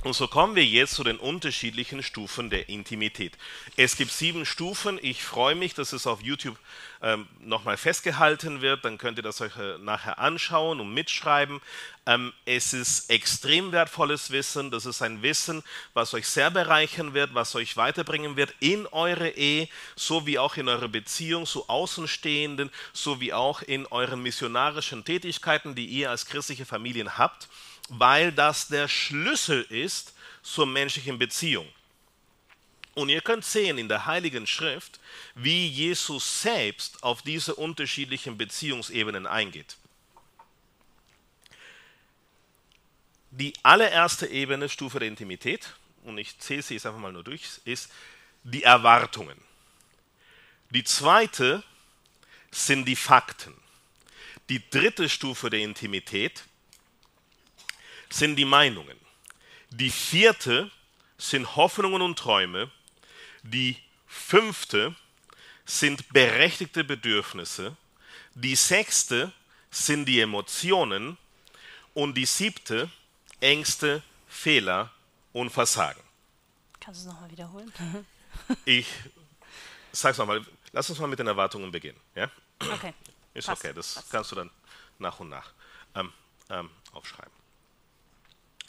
Und so kommen wir jetzt zu den unterschiedlichen Stufen der Intimität. Es gibt sieben Stufen. Ich freue mich, dass es auf YouTube ähm, nochmal festgehalten wird. Dann könnt ihr das euch äh, nachher anschauen und mitschreiben. Ähm, es ist extrem wertvolles Wissen. Das ist ein Wissen, was euch sehr bereichern wird, was euch weiterbringen wird in eure Ehe, sowie auch in eure Beziehung zu Außenstehenden, sowie auch in euren missionarischen Tätigkeiten, die ihr als christliche Familien habt weil das der Schlüssel ist zur menschlichen Beziehung. Und ihr könnt sehen in der Heiligen Schrift, wie Jesus selbst auf diese unterschiedlichen Beziehungsebenen eingeht. Die allererste Ebene, Stufe der Intimität, und ich zähle sie jetzt einfach mal nur durch, ist die Erwartungen. Die zweite sind die Fakten. Die dritte Stufe der Intimität sind die Meinungen. Die vierte sind Hoffnungen und Träume. Die fünfte sind berechtigte Bedürfnisse. Die sechste sind die Emotionen. Und die siebte Ängste, Fehler und Versagen. Kannst du es nochmal wiederholen? ich sag's nochmal. Lass uns mal mit den Erwartungen beginnen. Ja? Okay. Ist Pass. okay, das Pass. kannst du dann nach und nach ähm, ähm, aufschreiben.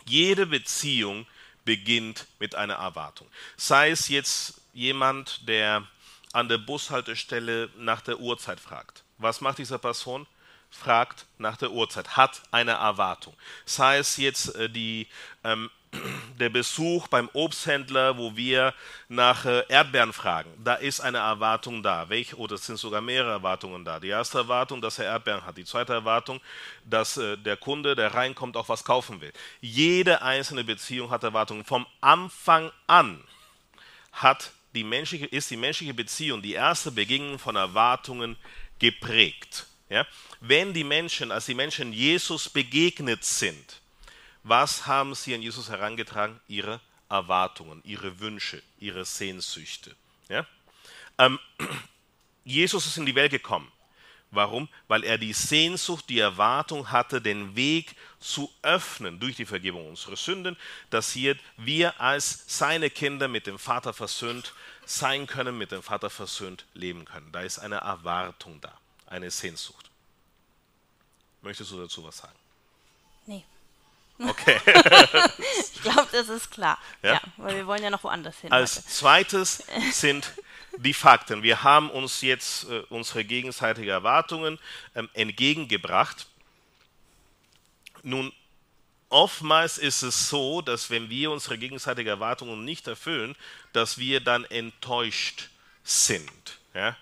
Jede Beziehung beginnt mit einer Erwartung. Sei es jetzt jemand, der an der Bushaltestelle nach der Uhrzeit fragt. Was macht diese Person? Fragt nach der Uhrzeit, hat eine Erwartung. Sei es jetzt äh, die ähm, der Besuch beim Obsthändler, wo wir nach äh, Erdbeeren fragen, da ist eine Erwartung da. Welche, oder es sind sogar mehrere Erwartungen da. Die erste Erwartung, dass er Erdbeeren hat. Die zweite Erwartung, dass äh, der Kunde, der reinkommt, auch was kaufen will. Jede einzelne Beziehung hat Erwartungen. Vom Anfang an hat die menschliche, ist die menschliche Beziehung, die erste Begegnung von Erwartungen geprägt. Ja? Wenn die Menschen, als die Menschen Jesus begegnet sind, was haben sie an Jesus herangetragen? Ihre Erwartungen, ihre Wünsche, ihre Sehnsüchte. Ja? Ähm, Jesus ist in die Welt gekommen. Warum? Weil er die Sehnsucht, die Erwartung hatte, den Weg zu öffnen durch die Vergebung unserer Sünden, dass hier wir als seine Kinder mit dem Vater versöhnt sein können, mit dem Vater versöhnt leben können. Da ist eine Erwartung da, eine Sehnsucht. Möchtest du dazu was sagen? Nee. Okay. ich glaube, das ist klar. Ja? Ja? weil wir wollen ja noch woanders hin. Als heute. zweites sind die Fakten. Wir haben uns jetzt äh, unsere gegenseitigen Erwartungen ähm, entgegengebracht. Nun, oftmals ist es so, dass wenn wir unsere gegenseitigen Erwartungen nicht erfüllen, dass wir dann enttäuscht sind. Ja?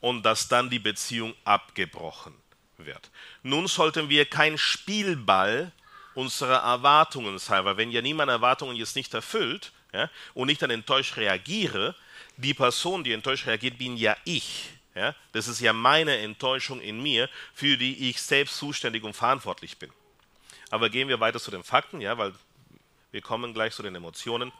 Und dass dann die Beziehung abgebrochen wird. Nun sollten wir kein Spielball unserer Erwartungen sein, weil wenn ja niemand Erwartungen jetzt nicht erfüllt ja, und ich dann enttäuscht reagiere, die Person, die enttäuscht reagiert, bin ja ich. Ja? Das ist ja meine Enttäuschung in mir, für die ich selbst zuständig und verantwortlich bin. Aber gehen wir weiter zu den Fakten, ja, weil wir kommen gleich zu den Emotionen.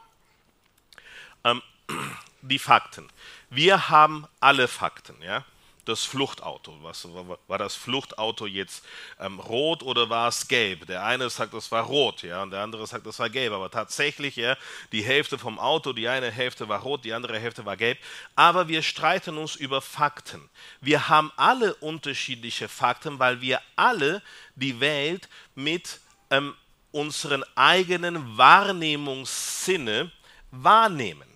Ähm, die Fakten. Wir haben alle Fakten, ja das Fluchtauto. Was, war das Fluchtauto jetzt ähm, rot oder war es gelb? Der eine sagt, das war rot, ja, und der andere sagt, das war gelb. Aber tatsächlich, ja, die Hälfte vom Auto, die eine Hälfte war rot, die andere Hälfte war gelb. Aber wir streiten uns über Fakten. Wir haben alle unterschiedliche Fakten, weil wir alle die Welt mit ähm, unseren eigenen Wahrnehmungssinne wahrnehmen.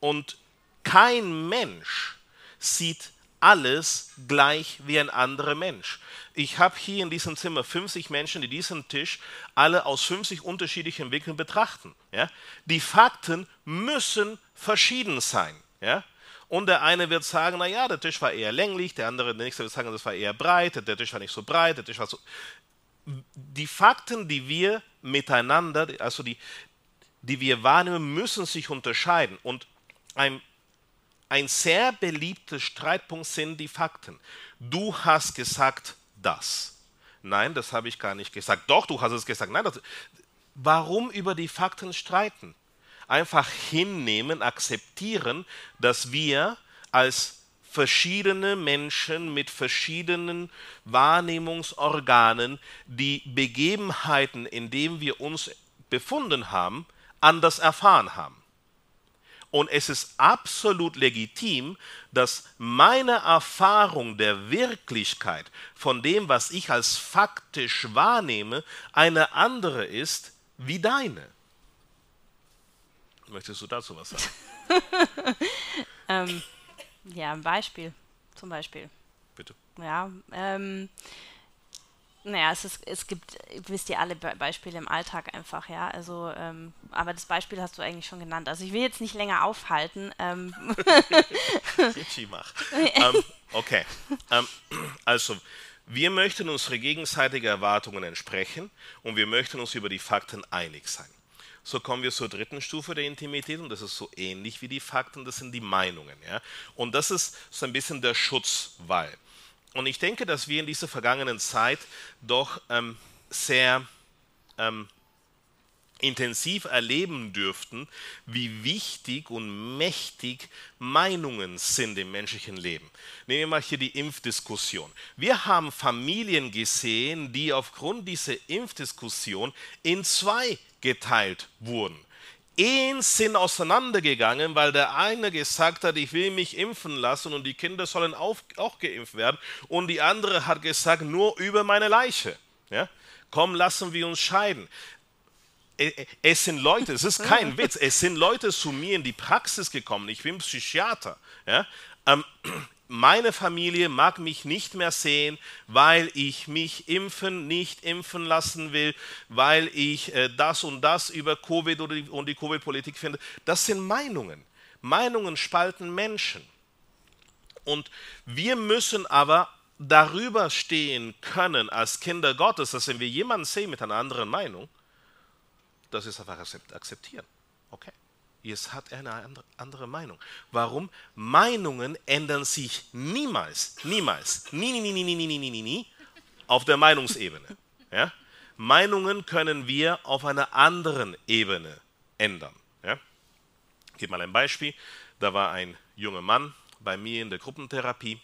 Und kein Mensch sieht alles gleich wie ein anderer Mensch. Ich habe hier in diesem Zimmer 50 Menschen, die diesen Tisch alle aus 50 unterschiedlichen Winkeln betrachten. Ja? Die Fakten müssen verschieden sein. Ja? Und der eine wird sagen, naja, der Tisch war eher länglich, der andere, der nächste wird sagen, das war eher breit, der Tisch war nicht so breit, der Tisch war so. Die Fakten, die wir miteinander, also die, die wir wahrnehmen, müssen sich unterscheiden. Und ein ein sehr beliebter Streitpunkt sind die Fakten. Du hast gesagt das. Nein, das habe ich gar nicht gesagt. Doch, du hast es gesagt. Nein, das, warum über die Fakten streiten? Einfach hinnehmen, akzeptieren, dass wir als verschiedene Menschen mit verschiedenen Wahrnehmungsorganen die Begebenheiten, in denen wir uns befunden haben, anders erfahren haben. Und es ist absolut legitim, dass meine Erfahrung der Wirklichkeit von dem, was ich als faktisch wahrnehme, eine andere ist wie deine. Möchtest du dazu was sagen? ähm, ja, ein Beispiel. Zum Beispiel. Bitte. Ja, ähm, naja, es, ist, es gibt, wisst ihr alle Be Beispiele im Alltag einfach, ja. Also, ähm, aber das Beispiel hast du eigentlich schon genannt. Also ich will jetzt nicht länger aufhalten. Ähm. mach. ähm, okay. Ähm, also, wir möchten unsere gegenseitigen Erwartungen entsprechen und wir möchten uns über die Fakten einig sein. So kommen wir zur dritten Stufe der Intimität und das ist so ähnlich wie die Fakten, das sind die Meinungen. Ja? Und das ist so ein bisschen der Schutzwall. Und ich denke, dass wir in dieser vergangenen Zeit doch ähm, sehr ähm, intensiv erleben dürften, wie wichtig und mächtig Meinungen sind im menschlichen Leben. Nehmen wir mal hier die Impfdiskussion. Wir haben Familien gesehen, die aufgrund dieser Impfdiskussion in zwei geteilt wurden. Ehen sind auseinandergegangen, weil der eine gesagt hat, ich will mich impfen lassen und die Kinder sollen auch, auch geimpft werden. Und die andere hat gesagt, nur über meine Leiche. Ja? Komm, lassen wir uns scheiden. Es sind Leute, es ist kein Witz, es sind Leute zu mir in die Praxis gekommen. Ich bin Psychiater. Ja? Meine Familie mag mich nicht mehr sehen, weil ich mich impfen, nicht impfen lassen will, weil ich äh, das und das über Covid und die Covid-Politik finde. Das sind Meinungen. Meinungen spalten Menschen. Und wir müssen aber darüber stehen können als Kinder Gottes, dass wenn wir jemanden sehen mit einer anderen Meinung, das ist einfach akzeptieren. Okay. Jetzt hat er eine andere Meinung. Warum? Meinungen ändern sich niemals, niemals, nie, nie, nie, nie, nie, nie, nie, nie, nie auf der Meinungsebene. Ja? Meinungen können wir auf einer anderen Ebene ändern. Ja? Ich gebe mal ein Beispiel. Da war ein junger Mann bei mir in der Gruppentherapie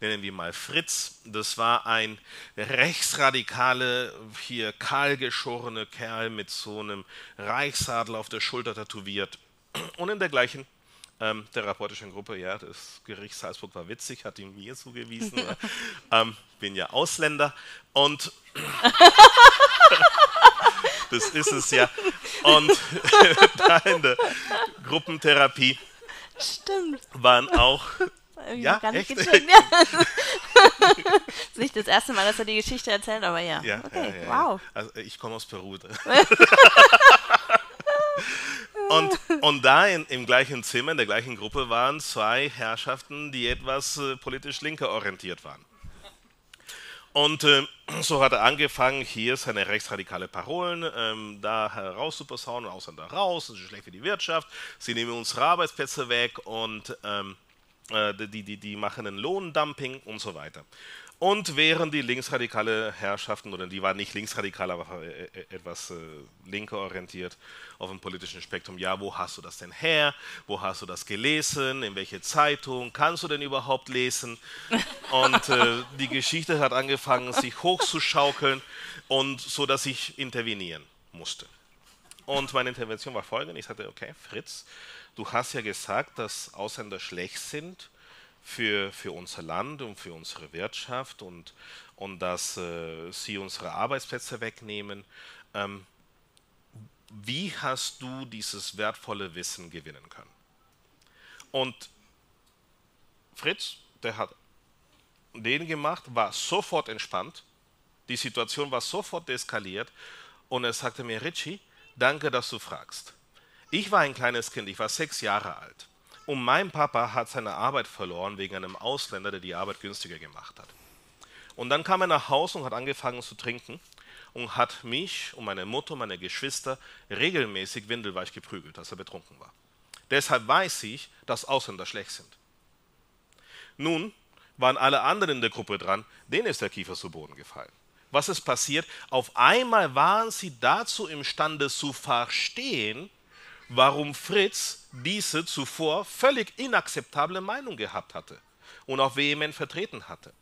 nennen wir mal Fritz. Das war ein rechtsradikale, hier kahlgeschorene Kerl mit so einem Reichsadel auf der Schulter tätowiert. Und in der gleichen ähm, therapeutischen Gruppe, ja, das Gericht Salzburg war witzig, hat ihm mir zugewiesen. ähm, bin ja Ausländer und das ist es ja. Und da in der Gruppentherapie Stimmt. waren auch irgendwie Ja, gar nicht echt? gecheckt. Das ist nicht das erste Mal, dass er die Geschichte erzählt, aber ja. Ja, okay, ja, ja, wow. Ja. Also ich komme aus Peru. Und, und da in, im gleichen Zimmer, in der gleichen Gruppe waren zwei Herrschaften, die etwas äh, politisch linker orientiert waren. Und äh, so hat er angefangen, hier seine rechtsradikale Parolen ähm, da heraus zu posaunen, Ausländer raus, das ist schlecht für die Wirtschaft, sie nehmen unsere Arbeitsplätze weg und ähm, äh, die, die, die machen ein Lohndumping und so weiter. Und während die linksradikale Herrschaften, oder die waren nicht linksradikal, aber äh, äh, etwas äh, linker orientiert auf dem politischen Spektrum, ja, wo hast du das denn her? Wo hast du das gelesen? In welche Zeitung? Kannst du denn überhaupt lesen? Und äh, die Geschichte hat angefangen, sich hochzuschaukeln und so, dass ich intervenieren musste. Und meine Intervention war folgende: Ich sagte, okay, Fritz, du hast ja gesagt, dass Ausländer schlecht sind für, für unser Land und für unsere Wirtschaft und, und dass äh, sie unsere Arbeitsplätze wegnehmen. Ähm, wie hast du dieses wertvolle Wissen gewinnen können? Und Fritz, der hat den gemacht, war sofort entspannt. Die Situation war sofort deeskaliert und er sagte mir, Richie, danke, dass du fragst. Ich war ein kleines Kind, ich war sechs Jahre alt. Und mein Papa hat seine Arbeit verloren wegen einem Ausländer, der die Arbeit günstiger gemacht hat. Und dann kam er nach Hause und hat angefangen zu trinken und hat mich und meine Mutter meine Geschwister regelmäßig windelweich geprügelt, dass er betrunken war. Deshalb weiß ich, dass Ausländer schlecht sind. Nun waren alle anderen in der Gruppe dran, denen ist der Kiefer zu Boden gefallen. Was ist passiert? Auf einmal waren sie dazu imstande zu verstehen, warum Fritz diese zuvor völlig inakzeptable Meinung gehabt hatte und auch vehement vertreten hatte.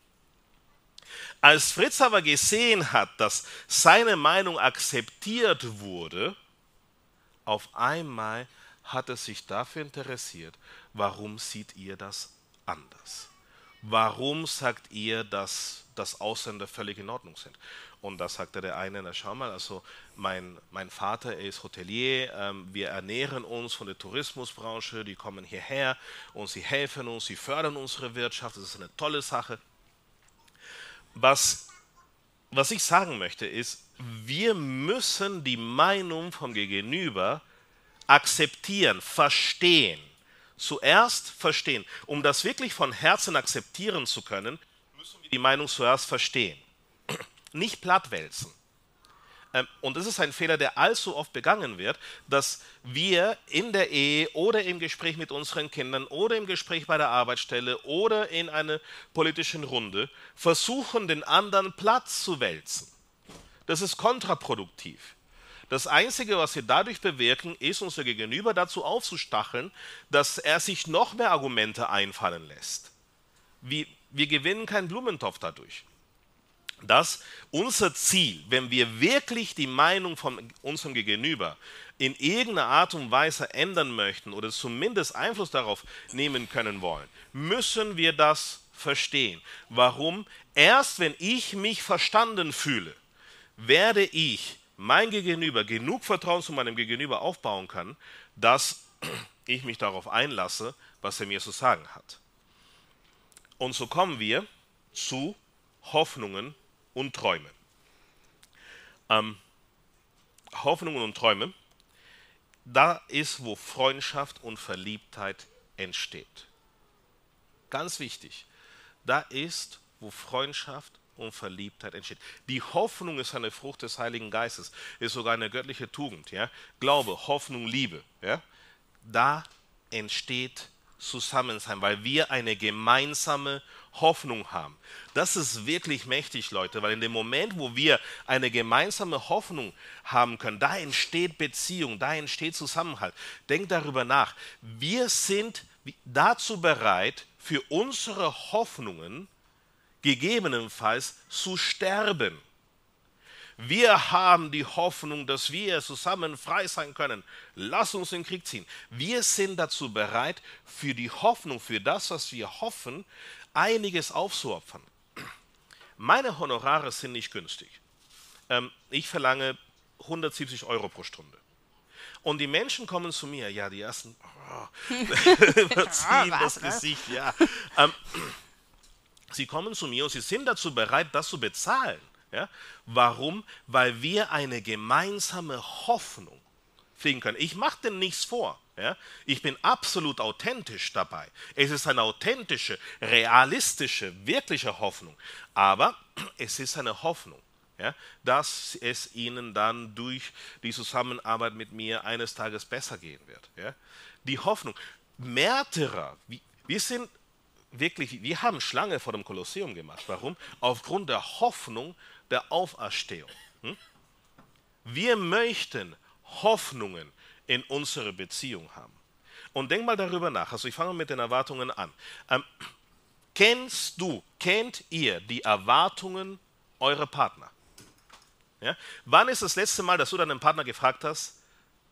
Als Fritz aber gesehen hat, dass seine Meinung akzeptiert wurde, auf einmal hat er sich dafür interessiert, warum sieht ihr das anders? Warum sagt ihr, dass, dass Ausländer völlig in Ordnung sind? Und da sagte der eine, na schau mal, also mein, mein Vater er ist Hotelier, ähm, wir ernähren uns von der Tourismusbranche, die kommen hierher und sie helfen uns, sie fördern unsere Wirtschaft, das ist eine tolle Sache. Was, was ich sagen möchte ist, wir müssen die Meinung vom Gegenüber akzeptieren, verstehen. Zuerst verstehen. Um das wirklich von Herzen akzeptieren zu können, wir die Meinung zuerst verstehen nicht plattwälzen. Ähm, und das ist ein Fehler, der allzu oft begangen wird, dass wir in der Ehe oder im Gespräch mit unseren Kindern oder im Gespräch bei der Arbeitsstelle oder in einer politischen Runde versuchen, den anderen platt zu wälzen. Das ist kontraproduktiv. Das Einzige, was wir dadurch bewirken, ist, unser Gegenüber dazu aufzustacheln, dass er sich noch mehr Argumente einfallen lässt. Wir, wir gewinnen keinen Blumentopf dadurch dass unser Ziel, wenn wir wirklich die Meinung von unserem Gegenüber in irgendeiner Art und Weise ändern möchten oder zumindest Einfluss darauf nehmen können wollen, müssen wir das verstehen. Warum? Erst wenn ich mich verstanden fühle, werde ich mein Gegenüber genug Vertrauen zu meinem Gegenüber aufbauen kann, dass ich mich darauf einlasse, was er mir zu sagen hat. Und so kommen wir zu Hoffnungen und Träume. Ähm, Hoffnungen und Träume, da ist, wo Freundschaft und Verliebtheit entsteht. Ganz wichtig, da ist, wo Freundschaft und Verliebtheit entsteht. Die Hoffnung ist eine Frucht des Heiligen Geistes, ist sogar eine göttliche Tugend. Ja? Glaube, Hoffnung, Liebe. Ja? da entsteht Zusammensein, weil wir eine gemeinsame Hoffnung haben. Das ist wirklich mächtig, Leute, weil in dem Moment, wo wir eine gemeinsame Hoffnung haben können, da entsteht Beziehung, da entsteht Zusammenhalt. Denkt darüber nach. Wir sind dazu bereit, für unsere Hoffnungen gegebenenfalls zu sterben. Wir haben die Hoffnung, dass wir zusammen frei sein können. Lass uns in den Krieg ziehen. Wir sind dazu bereit, für die Hoffnung, für das, was wir hoffen, einiges aufzuopfern. Meine Honorare sind nicht günstig. Ähm, ich verlange 170 Euro pro Stunde. Und die Menschen kommen zu mir, ja, die ersten oh, überziehen das Gesicht, ja. Ähm, sie kommen zu mir und sie sind dazu bereit, das zu bezahlen. Ja? Warum? Weil wir eine gemeinsame Hoffnung fliegen können. Ich mache dem nichts vor. Ja? Ich bin absolut authentisch dabei. Es ist eine authentische, realistische, wirkliche Hoffnung. Aber es ist eine Hoffnung, ja? dass es ihnen dann durch die Zusammenarbeit mit mir eines Tages besser gehen wird. Ja? Die Hoffnung. Märtyrer, wir sind wirklich, wir haben Schlange vor dem Kolosseum gemacht. Warum? Aufgrund der Hoffnung der Auferstehung. Hm? Wir möchten Hoffnungen in unsere Beziehung haben. Und denk mal darüber nach. Also ich fange mit den Erwartungen an. Ähm, kennst du, kennt ihr die Erwartungen eurer Partner? Ja? Wann ist das letzte Mal, dass du deinen Partner gefragt hast,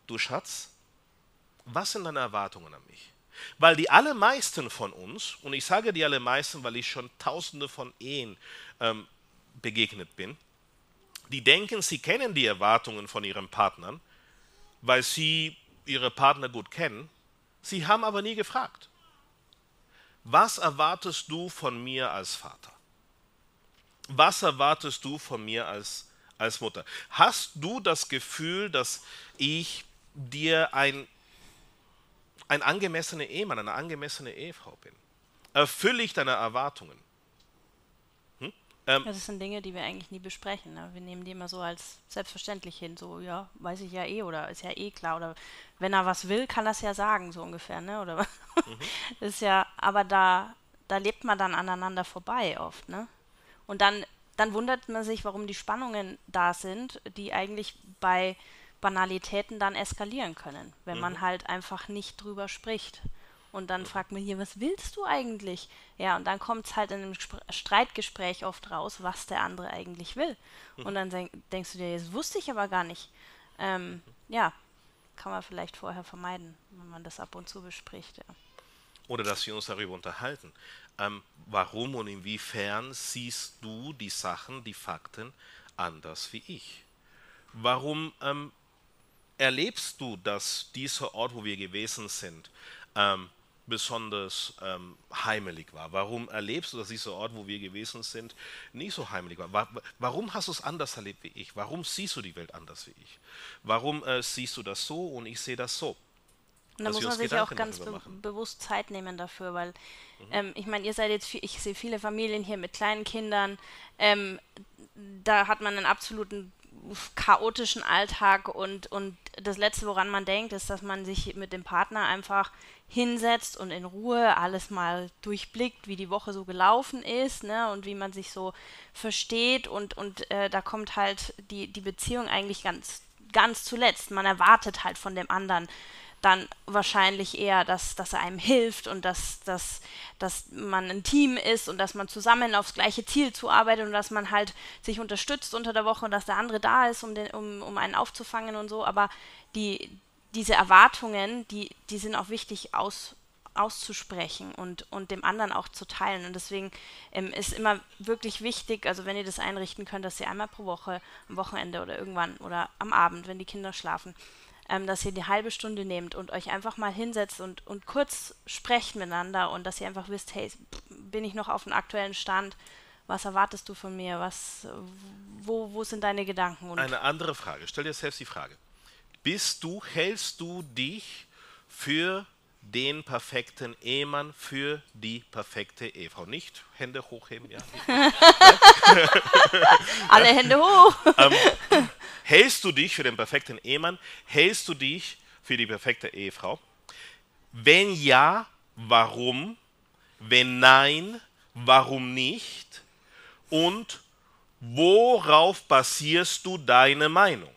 du Schatz, was sind deine Erwartungen an mich? Weil die allermeisten von uns, und ich sage die allermeisten, weil ich schon tausende von Ehen ähm, begegnet bin, die denken, sie kennen die Erwartungen von ihren Partnern, weil sie ihre Partner gut kennen. Sie haben aber nie gefragt, was erwartest du von mir als Vater? Was erwartest du von mir als, als Mutter? Hast du das Gefühl, dass ich dir ein, ein angemessener Ehemann, eine angemessene Ehefrau bin? Erfülle ich deine Erwartungen? Ähm, das sind Dinge, die wir eigentlich nie besprechen. Ne? Wir nehmen die immer so als selbstverständlich hin. So, ja, weiß ich ja eh oder ist ja eh klar. Oder wenn er was will, kann er es ja sagen, so ungefähr. Ne? Oder mhm. ist ja, aber da, da lebt man dann aneinander vorbei oft. Ne? Und dann, dann wundert man sich, warum die Spannungen da sind, die eigentlich bei Banalitäten dann eskalieren können, wenn mhm. man halt einfach nicht drüber spricht. Und dann fragt man hier, was willst du eigentlich? Ja, und dann kommt es halt in einem Streitgespräch oft raus, was der andere eigentlich will. Und dann denk, denkst du dir, das wusste ich aber gar nicht. Ähm, ja, kann man vielleicht vorher vermeiden, wenn man das ab und zu bespricht. Ja. Oder dass wir uns darüber unterhalten. Ähm, warum und inwiefern siehst du die Sachen, die Fakten anders wie ich? Warum ähm, erlebst du, dass dieser Ort, wo wir gewesen sind, ähm, besonders ähm, heimelig war? Warum erlebst du, dass dieser Ort, wo wir gewesen sind, nicht so heimelig war? Warum hast du es anders erlebt wie ich? Warum siehst du die Welt anders wie ich? Warum äh, siehst du das so und ich sehe das so? Und da muss man sich Gedanken auch ganz be bewusst Zeit nehmen dafür, weil mhm. ähm, ich meine, ihr seid jetzt, viel, ich sehe viele Familien hier mit kleinen Kindern, ähm, da hat man einen absoluten chaotischen Alltag und, und das Letzte, woran man denkt, ist, dass man sich mit dem Partner einfach hinsetzt und in Ruhe alles mal durchblickt, wie die Woche so gelaufen ist, ne, und wie man sich so versteht und, und äh, da kommt halt die, die Beziehung eigentlich ganz, ganz zuletzt. Man erwartet halt von dem anderen dann wahrscheinlich eher, dass, dass er einem hilft und dass, dass, dass man ein Team ist und dass man zusammen aufs gleiche Ziel zuarbeitet und dass man halt sich unterstützt unter der Woche und dass der andere da ist, um, den, um, um einen aufzufangen und so. Aber die, diese Erwartungen, die, die sind auch wichtig aus, auszusprechen und, und dem anderen auch zu teilen. Und deswegen ähm, ist immer wirklich wichtig, also wenn ihr das einrichten könnt, dass ihr einmal pro Woche, am Wochenende oder irgendwann oder am Abend, wenn die Kinder schlafen, ähm, dass ihr die halbe Stunde nehmt und euch einfach mal hinsetzt und, und kurz sprecht miteinander und dass ihr einfach wisst, hey, bin ich noch auf dem aktuellen Stand? Was erwartest du von mir? Was, wo, wo sind deine Gedanken? Und Eine andere Frage. Stell dir selbst die Frage bist du, hältst du dich für den perfekten Ehemann, für die perfekte Ehefrau. Nicht Hände hochheben, ja. Alle Hände hoch. ähm, hältst du dich für den perfekten Ehemann? Hältst du dich für die perfekte Ehefrau? Wenn ja, warum? Wenn nein, warum nicht? Und worauf basierst du deine Meinung?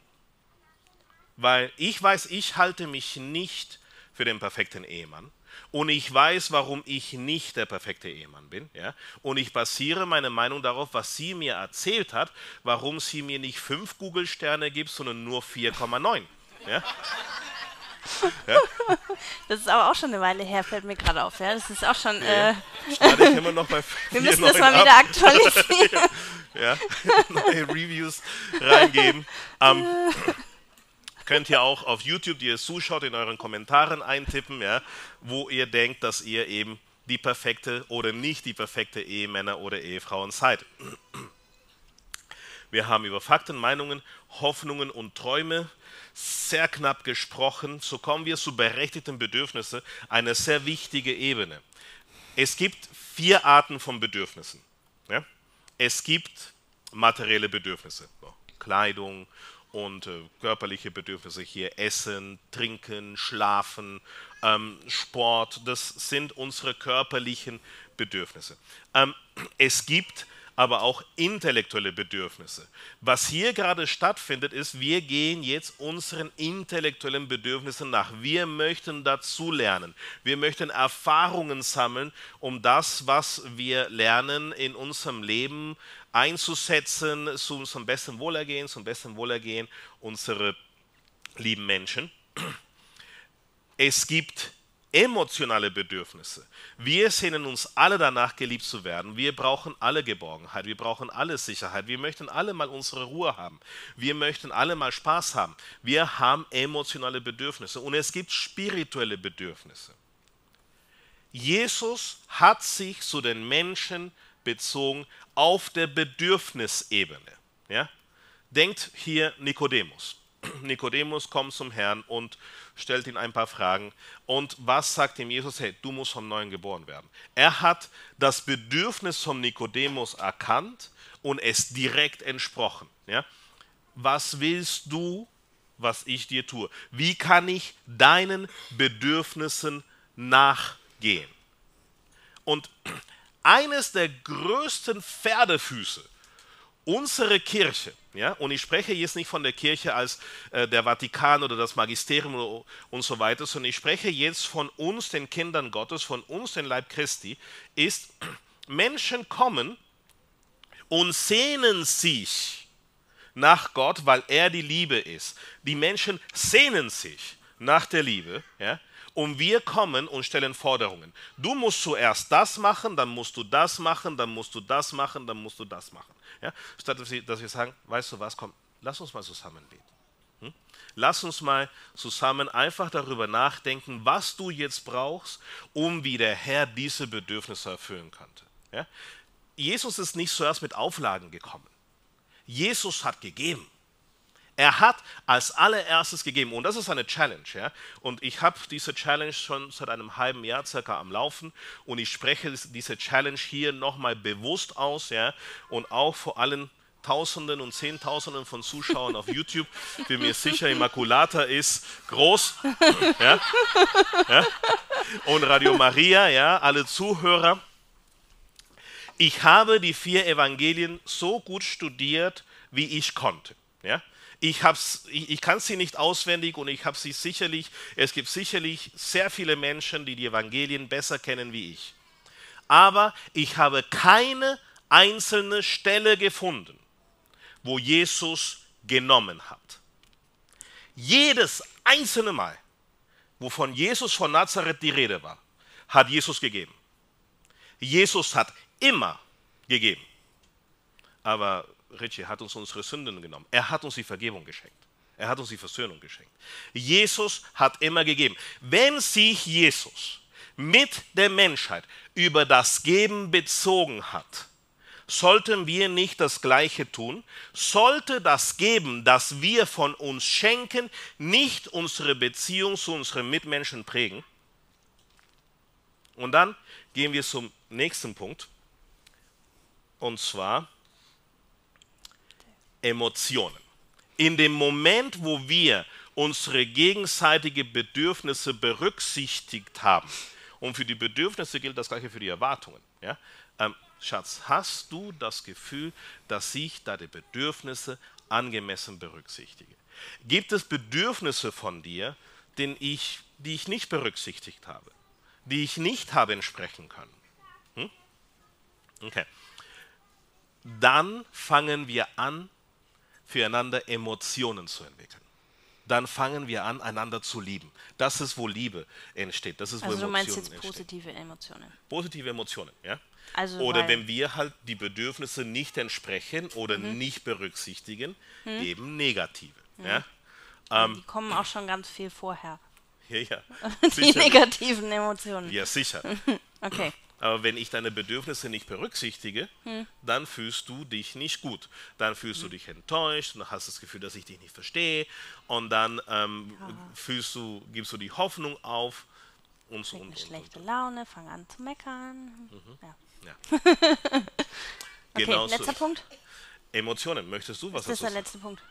Weil ich weiß, ich halte mich nicht für den perfekten Ehemann und ich weiß, warum ich nicht der perfekte Ehemann bin. Ja? Und ich basiere meine Meinung darauf, was sie mir erzählt hat, warum sie mir nicht fünf Google-Sterne gibt, sondern nur 4,9. Ja? Ja? Das ist aber auch schon eine Weile her, fällt mir gerade auf. Ja? Das ist auch schon. Ja, äh, immer noch bei Wir müssen das mal ab. wieder aktualisieren. ja, neue Reviews reingeben. Ähm, könnt ihr auch auf YouTube, die ihr zuschaut, in euren Kommentaren eintippen, ja, wo ihr denkt, dass ihr eben die perfekte oder nicht die perfekte Ehemänner oder Ehefrauen seid. Wir haben über Fakten, Meinungen, Hoffnungen und Träume sehr knapp gesprochen. So kommen wir zu berechtigten Bedürfnissen, eine sehr wichtige Ebene. Es gibt vier Arten von Bedürfnissen. Ja? Es gibt materielle Bedürfnisse, Kleidung und äh, körperliche Bedürfnisse hier, Essen, Trinken, Schlafen, ähm, Sport, das sind unsere körperlichen Bedürfnisse. Ähm, es gibt aber auch intellektuelle Bedürfnisse. Was hier gerade stattfindet, ist, wir gehen jetzt unseren intellektuellen Bedürfnissen nach. Wir möchten dazulernen. Wir möchten Erfahrungen sammeln, um das, was wir lernen, in unserem Leben einzusetzen, zu unserem besten Wohlergehen, zum besten Wohlergehen unserer lieben Menschen. Es gibt emotionale Bedürfnisse. Wir sehnen uns alle danach, geliebt zu werden. Wir brauchen alle Geborgenheit. Wir brauchen alle Sicherheit. Wir möchten alle mal unsere Ruhe haben. Wir möchten alle mal Spaß haben. Wir haben emotionale Bedürfnisse und es gibt spirituelle Bedürfnisse. Jesus hat sich zu den Menschen bezogen auf der Bedürfnisebene. Ja? Denkt hier Nikodemus. Nikodemus kommt zum Herrn und stellt ihm ein paar Fragen. Und was sagt ihm Jesus? Hey, du musst vom Neuen geboren werden. Er hat das Bedürfnis von Nikodemus erkannt und es direkt entsprochen. Ja? Was willst du, was ich dir tue? Wie kann ich deinen Bedürfnissen nachgehen? Und eines der größten Pferdefüße unsere Kirche, ja, und ich spreche jetzt nicht von der Kirche als äh, der Vatikan oder das Magisterium und so weiter, sondern ich spreche jetzt von uns, den Kindern Gottes, von uns, den Leib Christi, ist, Menschen kommen und sehnen sich nach Gott, weil er die Liebe ist. Die Menschen sehnen sich nach der Liebe, ja, und wir kommen und stellen Forderungen. Du musst zuerst das machen, dann musst du das machen, dann musst du das machen, dann musst du das machen. Ja? Statt dass wir sagen, weißt du was, komm, lass uns mal zusammen beten. Hm? Lass uns mal zusammen einfach darüber nachdenken, was du jetzt brauchst, um wie der Herr diese Bedürfnisse erfüllen könnte. Ja? Jesus ist nicht zuerst mit Auflagen gekommen. Jesus hat gegeben. Er hat als allererstes gegeben, und das ist eine Challenge. Ja? Und ich habe diese Challenge schon seit einem halben Jahr circa am Laufen und ich spreche diese Challenge hier nochmal bewusst aus ja? und auch vor allen Tausenden und Zehntausenden von Zuschauern auf YouTube. Bin mir sicher, Immaculata ist groß. Ja? Ja? Und Radio Maria, ja, alle Zuhörer. Ich habe die vier Evangelien so gut studiert, wie ich konnte. Ja? Ich, ich, ich kann sie nicht auswendig und ich habe sie sicherlich, es gibt sicherlich sehr viele Menschen, die die Evangelien besser kennen wie ich. Aber ich habe keine einzelne Stelle gefunden, wo Jesus genommen hat. Jedes einzelne Mal, wovon Jesus von Nazareth die Rede war, hat Jesus gegeben. Jesus hat immer gegeben. Aber Richie hat uns unsere Sünden genommen. Er hat uns die Vergebung geschenkt. Er hat uns die Versöhnung geschenkt. Jesus hat immer gegeben. Wenn sich Jesus mit der Menschheit über das Geben bezogen hat, sollten wir nicht das Gleiche tun? Sollte das Geben, das wir von uns schenken, nicht unsere Beziehung zu unseren Mitmenschen prägen? Und dann gehen wir zum nächsten Punkt. Und zwar Emotionen. In dem Moment, wo wir unsere gegenseitige Bedürfnisse berücksichtigt haben. Und für die Bedürfnisse gilt das gleiche für die Erwartungen. Ja? Ähm, Schatz, hast du das Gefühl, dass ich deine Bedürfnisse angemessen berücksichtige? Gibt es Bedürfnisse von dir, ich, die ich nicht berücksichtigt habe, die ich nicht habe entsprechen können? Hm? Okay. Dann fangen wir an, füreinander Emotionen zu entwickeln. Dann fangen wir an, einander zu lieben. Das ist, wo Liebe entsteht. Das ist, wo Also du meinst jetzt entstehen. positive Emotionen. Positive Emotionen, ja. Also Oder wenn wir halt die Bedürfnisse nicht entsprechen oder Mhm. nicht berücksichtigen, eben negative. Ja, Die kommen auch schon ganz viel vorher. ja, ja. Die negativen Emotionen. ja, sicher. Okay. Aber wenn ich deine Bedürfnisse nicht berücksichtige, Hm. dann fühlst du dich nicht gut. Dann fühlst du dich enttäuscht und hast das Gefühl, dass ich dich nicht verstehe. Und dann ähm, fühlst du, gibst du die Hoffnung auf und so und, eine und, schlechte und. Laune, fang an zu meckern. Ja. Ja. Okay, Genau letzter so. Punkt. Emotionen, möchtest du was Das ist dazu der sagen? letzte Punkt.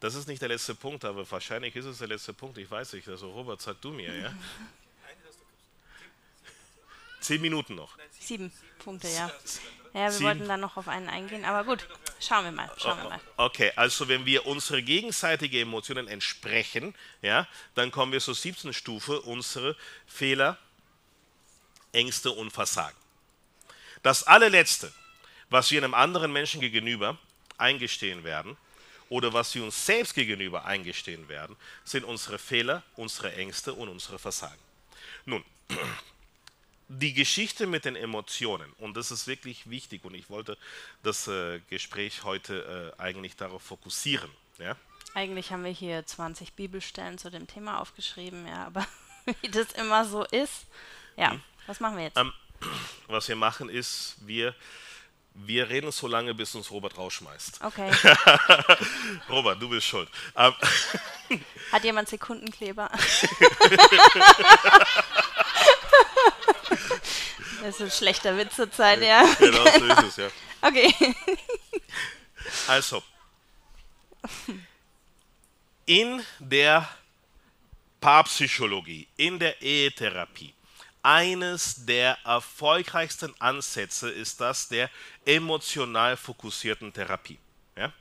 Das ist nicht der letzte Punkt, aber wahrscheinlich ist es der letzte Punkt. Ich weiß nicht. Also Robert, sag du mir, ja? Zehn Minuten noch. Sieben Punkte, ja. Ja, wir Sieben. wollten dann noch auf einen eingehen, aber gut, schauen wir mal, schauen wir mal. Okay, also wenn wir unsere gegenseitige Emotionen entsprechen, ja, dann kommen wir zur siebten Stufe, unsere Fehler, Ängste und Versagen. Das allerletzte, was wir einem anderen Menschen gegenüber eingestehen werden oder was wir uns selbst gegenüber eingestehen werden, sind unsere Fehler, unsere Ängste und unsere Versagen. Nun, die Geschichte mit den Emotionen, und das ist wirklich wichtig, und ich wollte das äh, Gespräch heute äh, eigentlich darauf fokussieren. Ja? Eigentlich haben wir hier 20 Bibelstellen zu dem Thema aufgeschrieben, ja, aber wie das immer so ist, ja, was machen wir jetzt? Ähm, Was wir machen ist, wir, wir reden so lange, bis uns Robert rausschmeißt. Okay, Robert, du bist schuld. Ähm, hat jemand Sekundenkleber? Das ist ein schlechter Witz zur Zeit, ja. genau so ist es, ja. Okay. Also, in der Paarpsychologie, in der Ehetherapie, eines der erfolgreichsten Ansätze ist das der emotional fokussierten Therapie. Ja?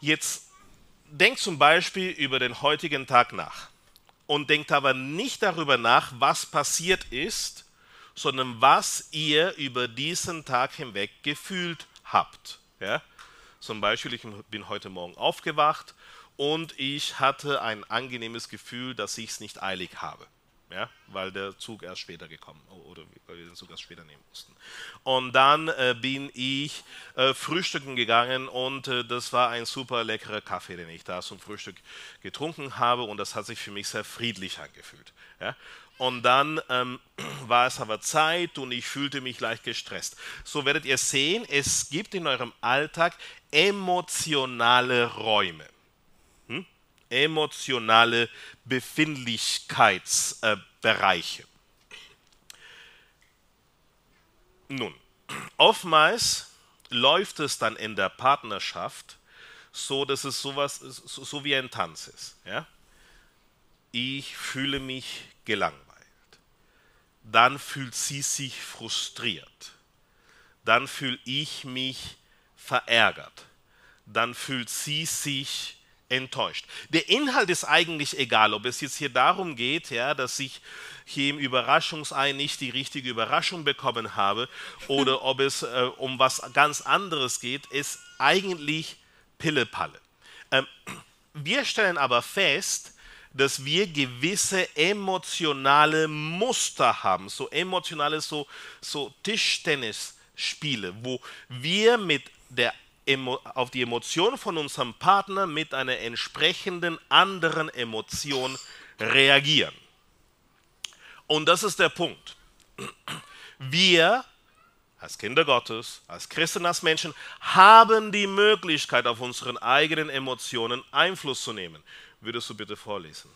Jetzt denkt zum Beispiel über den heutigen Tag nach und denkt aber nicht darüber nach, was passiert ist, sondern was ihr über diesen Tag hinweg gefühlt habt. Ja? Zum Beispiel, ich bin heute Morgen aufgewacht und ich hatte ein angenehmes Gefühl, dass ich es nicht eilig habe. Ja, weil der Zug erst später gekommen oder weil wir den Zug erst später nehmen mussten. Und dann äh, bin ich äh, frühstücken gegangen und äh, das war ein super leckerer Kaffee, den ich da zum Frühstück getrunken habe und das hat sich für mich sehr friedlich angefühlt. Ja. Und dann ähm, war es aber Zeit und ich fühlte mich leicht gestresst. So werdet ihr sehen, es gibt in eurem Alltag emotionale Räume emotionale Befindlichkeitsbereiche. Nun, oftmals läuft es dann in der Partnerschaft so, dass es sowas so, so wie ein Tanz ist. Ja? Ich fühle mich gelangweilt. Dann fühlt sie sich frustriert. Dann fühle ich mich verärgert. Dann fühlt sie sich enttäuscht. Der Inhalt ist eigentlich egal, ob es jetzt hier darum geht, ja, dass ich hier im Überraschungsei nicht die richtige Überraschung bekommen habe oder ob es äh, um was ganz anderes geht, ist eigentlich Pillepalle. Ähm, wir stellen aber fest, dass wir gewisse emotionale Muster haben, so emotionale, so, so Tischtennisspiele, wo wir mit der auf die Emotion von unserem Partner mit einer entsprechenden anderen Emotion reagieren. Und das ist der Punkt. Wir als Kinder Gottes, als Christen, als Menschen haben die Möglichkeit, auf unseren eigenen Emotionen Einfluss zu nehmen. Würdest du bitte vorlesen?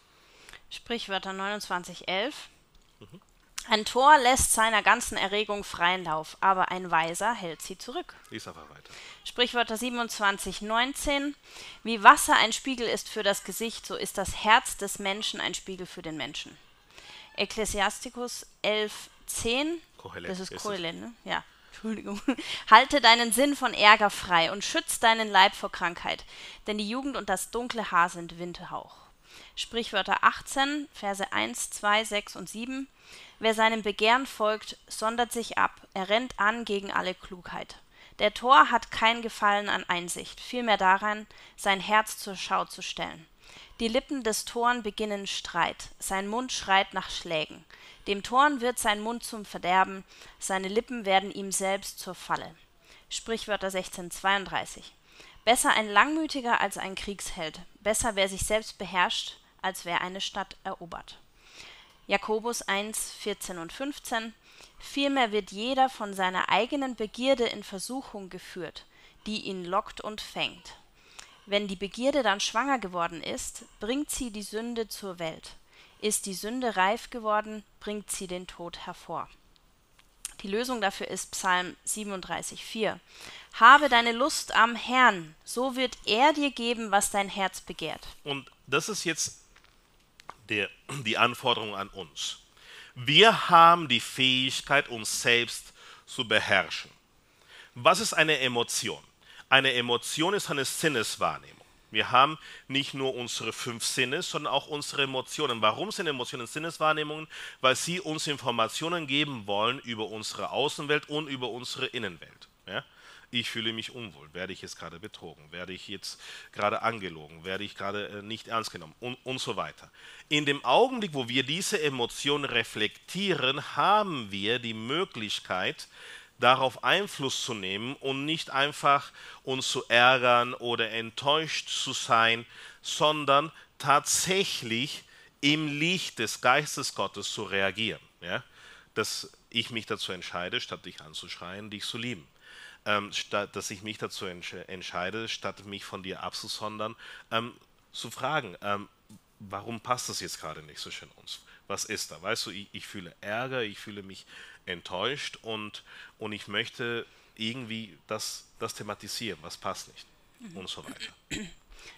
Sprichwörter 29,11. Ein Tor lässt seiner ganzen Erregung freien Lauf, aber ein Weiser hält sie zurück. Lies einfach weiter. Sprichwörter 27, 19. Wie Wasser ein Spiegel ist für das Gesicht, so ist das Herz des Menschen ein Spiegel für den Menschen. Ekklesiasticus 11, 10. Kohelet Das ist. Kohelet, ne? Ja. Entschuldigung. Halte deinen Sinn von Ärger frei und schütz deinen Leib vor Krankheit, denn die Jugend und das dunkle Haar sind Windhauch. Sprichwörter 18, Verse 1, 2, 6 und 7. Wer seinem Begehren folgt, sondert sich ab, er rennt an gegen alle Klugheit. Der Tor hat kein Gefallen an Einsicht, vielmehr daran, sein Herz zur Schau zu stellen. Die Lippen des Toren beginnen Streit, sein Mund schreit nach Schlägen. Dem Toren wird sein Mund zum Verderben, seine Lippen werden ihm selbst zur Falle. Sprichwörter 1632. Besser ein Langmütiger als ein Kriegsheld, besser wer sich selbst beherrscht, als wer eine Stadt erobert. Jakobus 1, 14 und 15. Vielmehr wird jeder von seiner eigenen Begierde in Versuchung geführt, die ihn lockt und fängt. Wenn die Begierde dann schwanger geworden ist, bringt sie die Sünde zur Welt. Ist die Sünde reif geworden, bringt sie den Tod hervor. Die Lösung dafür ist Psalm 37,4. Habe deine Lust am Herrn, so wird er dir geben, was dein Herz begehrt. Und das ist jetzt der, die Anforderung an uns. Wir haben die Fähigkeit, uns selbst zu beherrschen. Was ist eine Emotion? Eine Emotion ist eine Sinneswahrnehmung. Wir haben nicht nur unsere fünf Sinne, sondern auch unsere Emotionen. Warum sind Emotionen Sinneswahrnehmungen? Weil sie uns Informationen geben wollen über unsere Außenwelt und über unsere Innenwelt. Ja? Ich fühle mich unwohl. Werde ich jetzt gerade betrogen? Werde ich jetzt gerade angelogen? Werde ich gerade äh, nicht ernst genommen? Und, und so weiter. In dem Augenblick, wo wir diese Emotionen reflektieren, haben wir die Möglichkeit, darauf Einfluss zu nehmen und nicht einfach uns zu ärgern oder enttäuscht zu sein, sondern tatsächlich im Licht des Geistes Gottes zu reagieren. Ja? Dass ich mich dazu entscheide, statt dich anzuschreien, dich zu lieben. Ähm, statt, dass ich mich dazu entsch entscheide, statt mich von dir abzusondern, ähm, zu fragen, ähm, warum passt das jetzt gerade nicht so schön uns? Was ist da? Weißt du, ich, ich fühle Ärger, ich fühle mich enttäuscht und, und ich möchte irgendwie das, das thematisieren, was passt nicht und so weiter.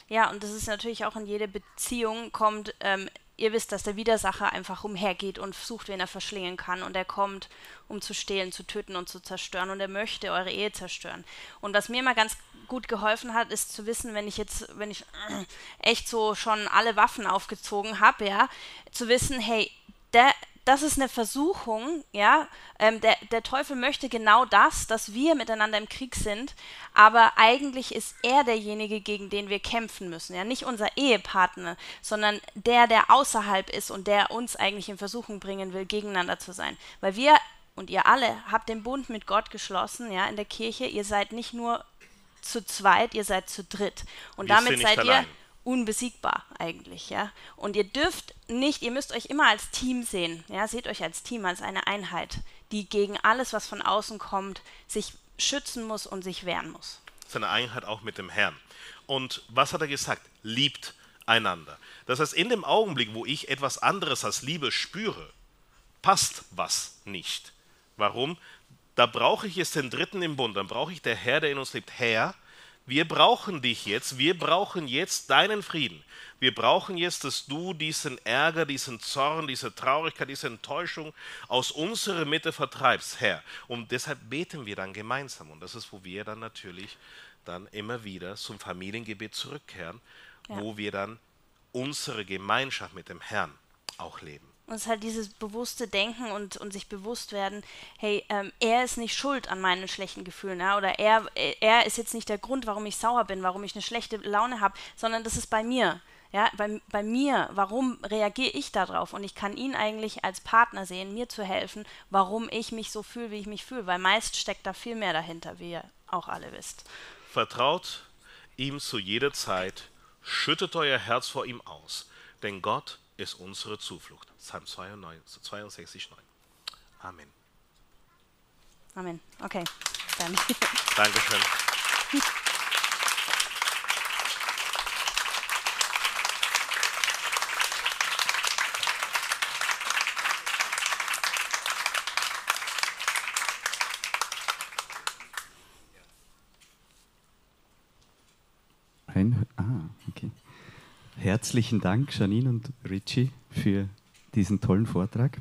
Ja, und das ist natürlich auch in jede Beziehung kommt, ähm, ihr wisst, dass der Widersacher einfach umhergeht und sucht, wen er verschlingen kann. Und er kommt, um zu stehlen, zu töten und zu zerstören. Und er möchte eure Ehe zerstören. Und was mir immer ganz gut geholfen hat, ist zu wissen, wenn ich jetzt, wenn ich echt so schon alle Waffen aufgezogen habe, ja, zu wissen, hey, der, das ist eine Versuchung, ja. Ähm, der, der Teufel möchte genau das, dass wir miteinander im Krieg sind, aber eigentlich ist er derjenige, gegen den wir kämpfen müssen. Ja, nicht unser Ehepartner, sondern der, der außerhalb ist und der uns eigentlich in Versuchung bringen will, gegeneinander zu sein. Weil wir und ihr alle habt den Bund mit Gott geschlossen, ja, in der Kirche. Ihr seid nicht nur zu zweit, ihr seid zu dritt. Und Wir damit seid ihr allein. Unbesiegbar eigentlich, ja. Und ihr dürft nicht, ihr müsst euch immer als Team sehen, ja. Seht euch als Team, als eine Einheit, die gegen alles, was von außen kommt, sich schützen muss und sich wehren muss. seine Einheit auch mit dem Herrn. Und was hat er gesagt? Liebt einander. Das heißt, in dem Augenblick, wo ich etwas anderes als Liebe spüre, passt was nicht. Warum? Da brauche ich jetzt den Dritten im Bund, dann brauche ich der Herr, der in uns lebt. Herr, wir brauchen dich jetzt, wir brauchen jetzt deinen Frieden. Wir brauchen jetzt, dass du diesen Ärger, diesen Zorn, diese Traurigkeit, diese Enttäuschung aus unserer Mitte vertreibst, Herr. Und deshalb beten wir dann gemeinsam. Und das ist, wo wir dann natürlich dann immer wieder zum Familiengebet zurückkehren, Ja. wo wir dann unsere Gemeinschaft mit dem Herrn auch leben. Und es ist halt dieses bewusste Denken und, und sich bewusst werden, hey, ähm, er ist nicht schuld an meinen schlechten Gefühlen, ja? oder er, er ist jetzt nicht der Grund, warum ich sauer bin, warum ich eine schlechte Laune habe, sondern das ist bei mir. Ja, bei, bei mir, warum reagiere ich darauf? Und ich kann ihn eigentlich als Partner sehen, mir zu helfen, warum ich mich so fühle, wie ich mich fühle, weil meist steckt da viel mehr dahinter, wie ihr auch alle wisst. Vertraut ihm zu jeder Zeit, schüttet euer Herz vor ihm aus, denn Gott ist unsere Zuflucht. Psalm 92, 62, 9. Amen. Amen. Okay, dann. Dankeschön. herzlichen Dank, Janine und Richie, für diesen tollen Vortrag.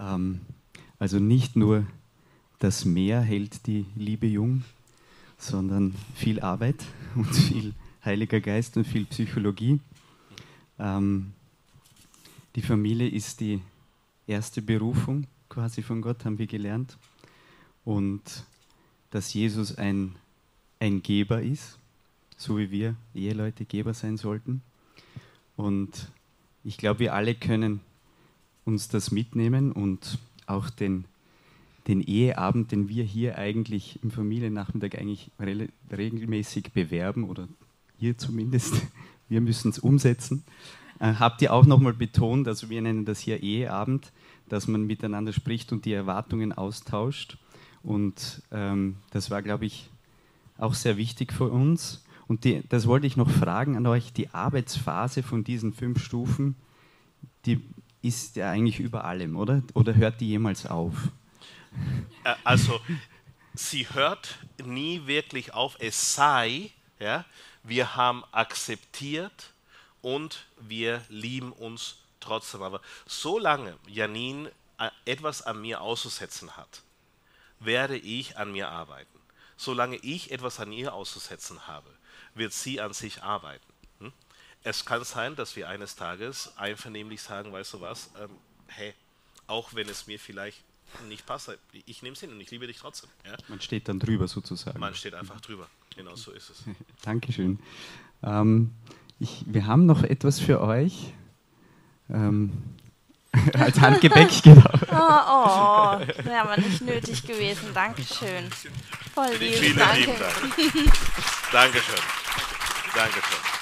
Ähm, also nicht nur das Meer hält die Liebe jung, sondern viel Arbeit und viel Heiliger Geist und viel Psychologie. Ähm, die Familie ist die erste Berufung quasi von Gott, haben wir gelernt. Und dass Jesus ein, ein Geber ist, so wie wir Eheleute Geber sein sollten. Und ich glaube, wir alle können uns das mitnehmen und auch den, den Eheabend, den wir hier eigentlich im Familiennachmittag eigentlich regelmäßig bewerben oder ihr zumindest, wir müssen es umsetzen. Äh, habt ihr auch nochmal betont, also wir nennen das hier Eheabend, dass man miteinander spricht und die Erwartungen austauscht. Und ähm, das war, glaube ich, auch sehr wichtig für uns. Und die, das wollte ich noch fragen an euch, die Arbeitsphase von diesen fünf Stufen, die ist ja eigentlich über allem, oder? Oder hört die jemals auf? Also, sie hört nie wirklich auf, es sei, ja, wir haben akzeptiert und wir lieben uns trotzdem. Aber solange Janine äh, etwas an mir auszusetzen hat, werde ich an mir arbeiten. Solange ich etwas an ihr auszusetzen habe, wird sie an sich arbeiten. Hm? Es kann sein, dass wir eines Tages einvernehmlich sagen, weißt du was, ähm, hey, auch wenn es mir vielleicht nicht passt, ich nehme es hin und ich liebe dich trotzdem. Ja? Man steht dann drüber sozusagen. Man steht einfach drüber. Genau so ist es. Dankeschön. Ähm, ich, wir haben noch etwas für euch. Ähm, als Handgepäck, genau. Oh, oh, wäre aber nicht nötig gewesen. Dankeschön. Voll lieb. Vielen Danke. lieben Dank. Dankeschön. Dankeschön.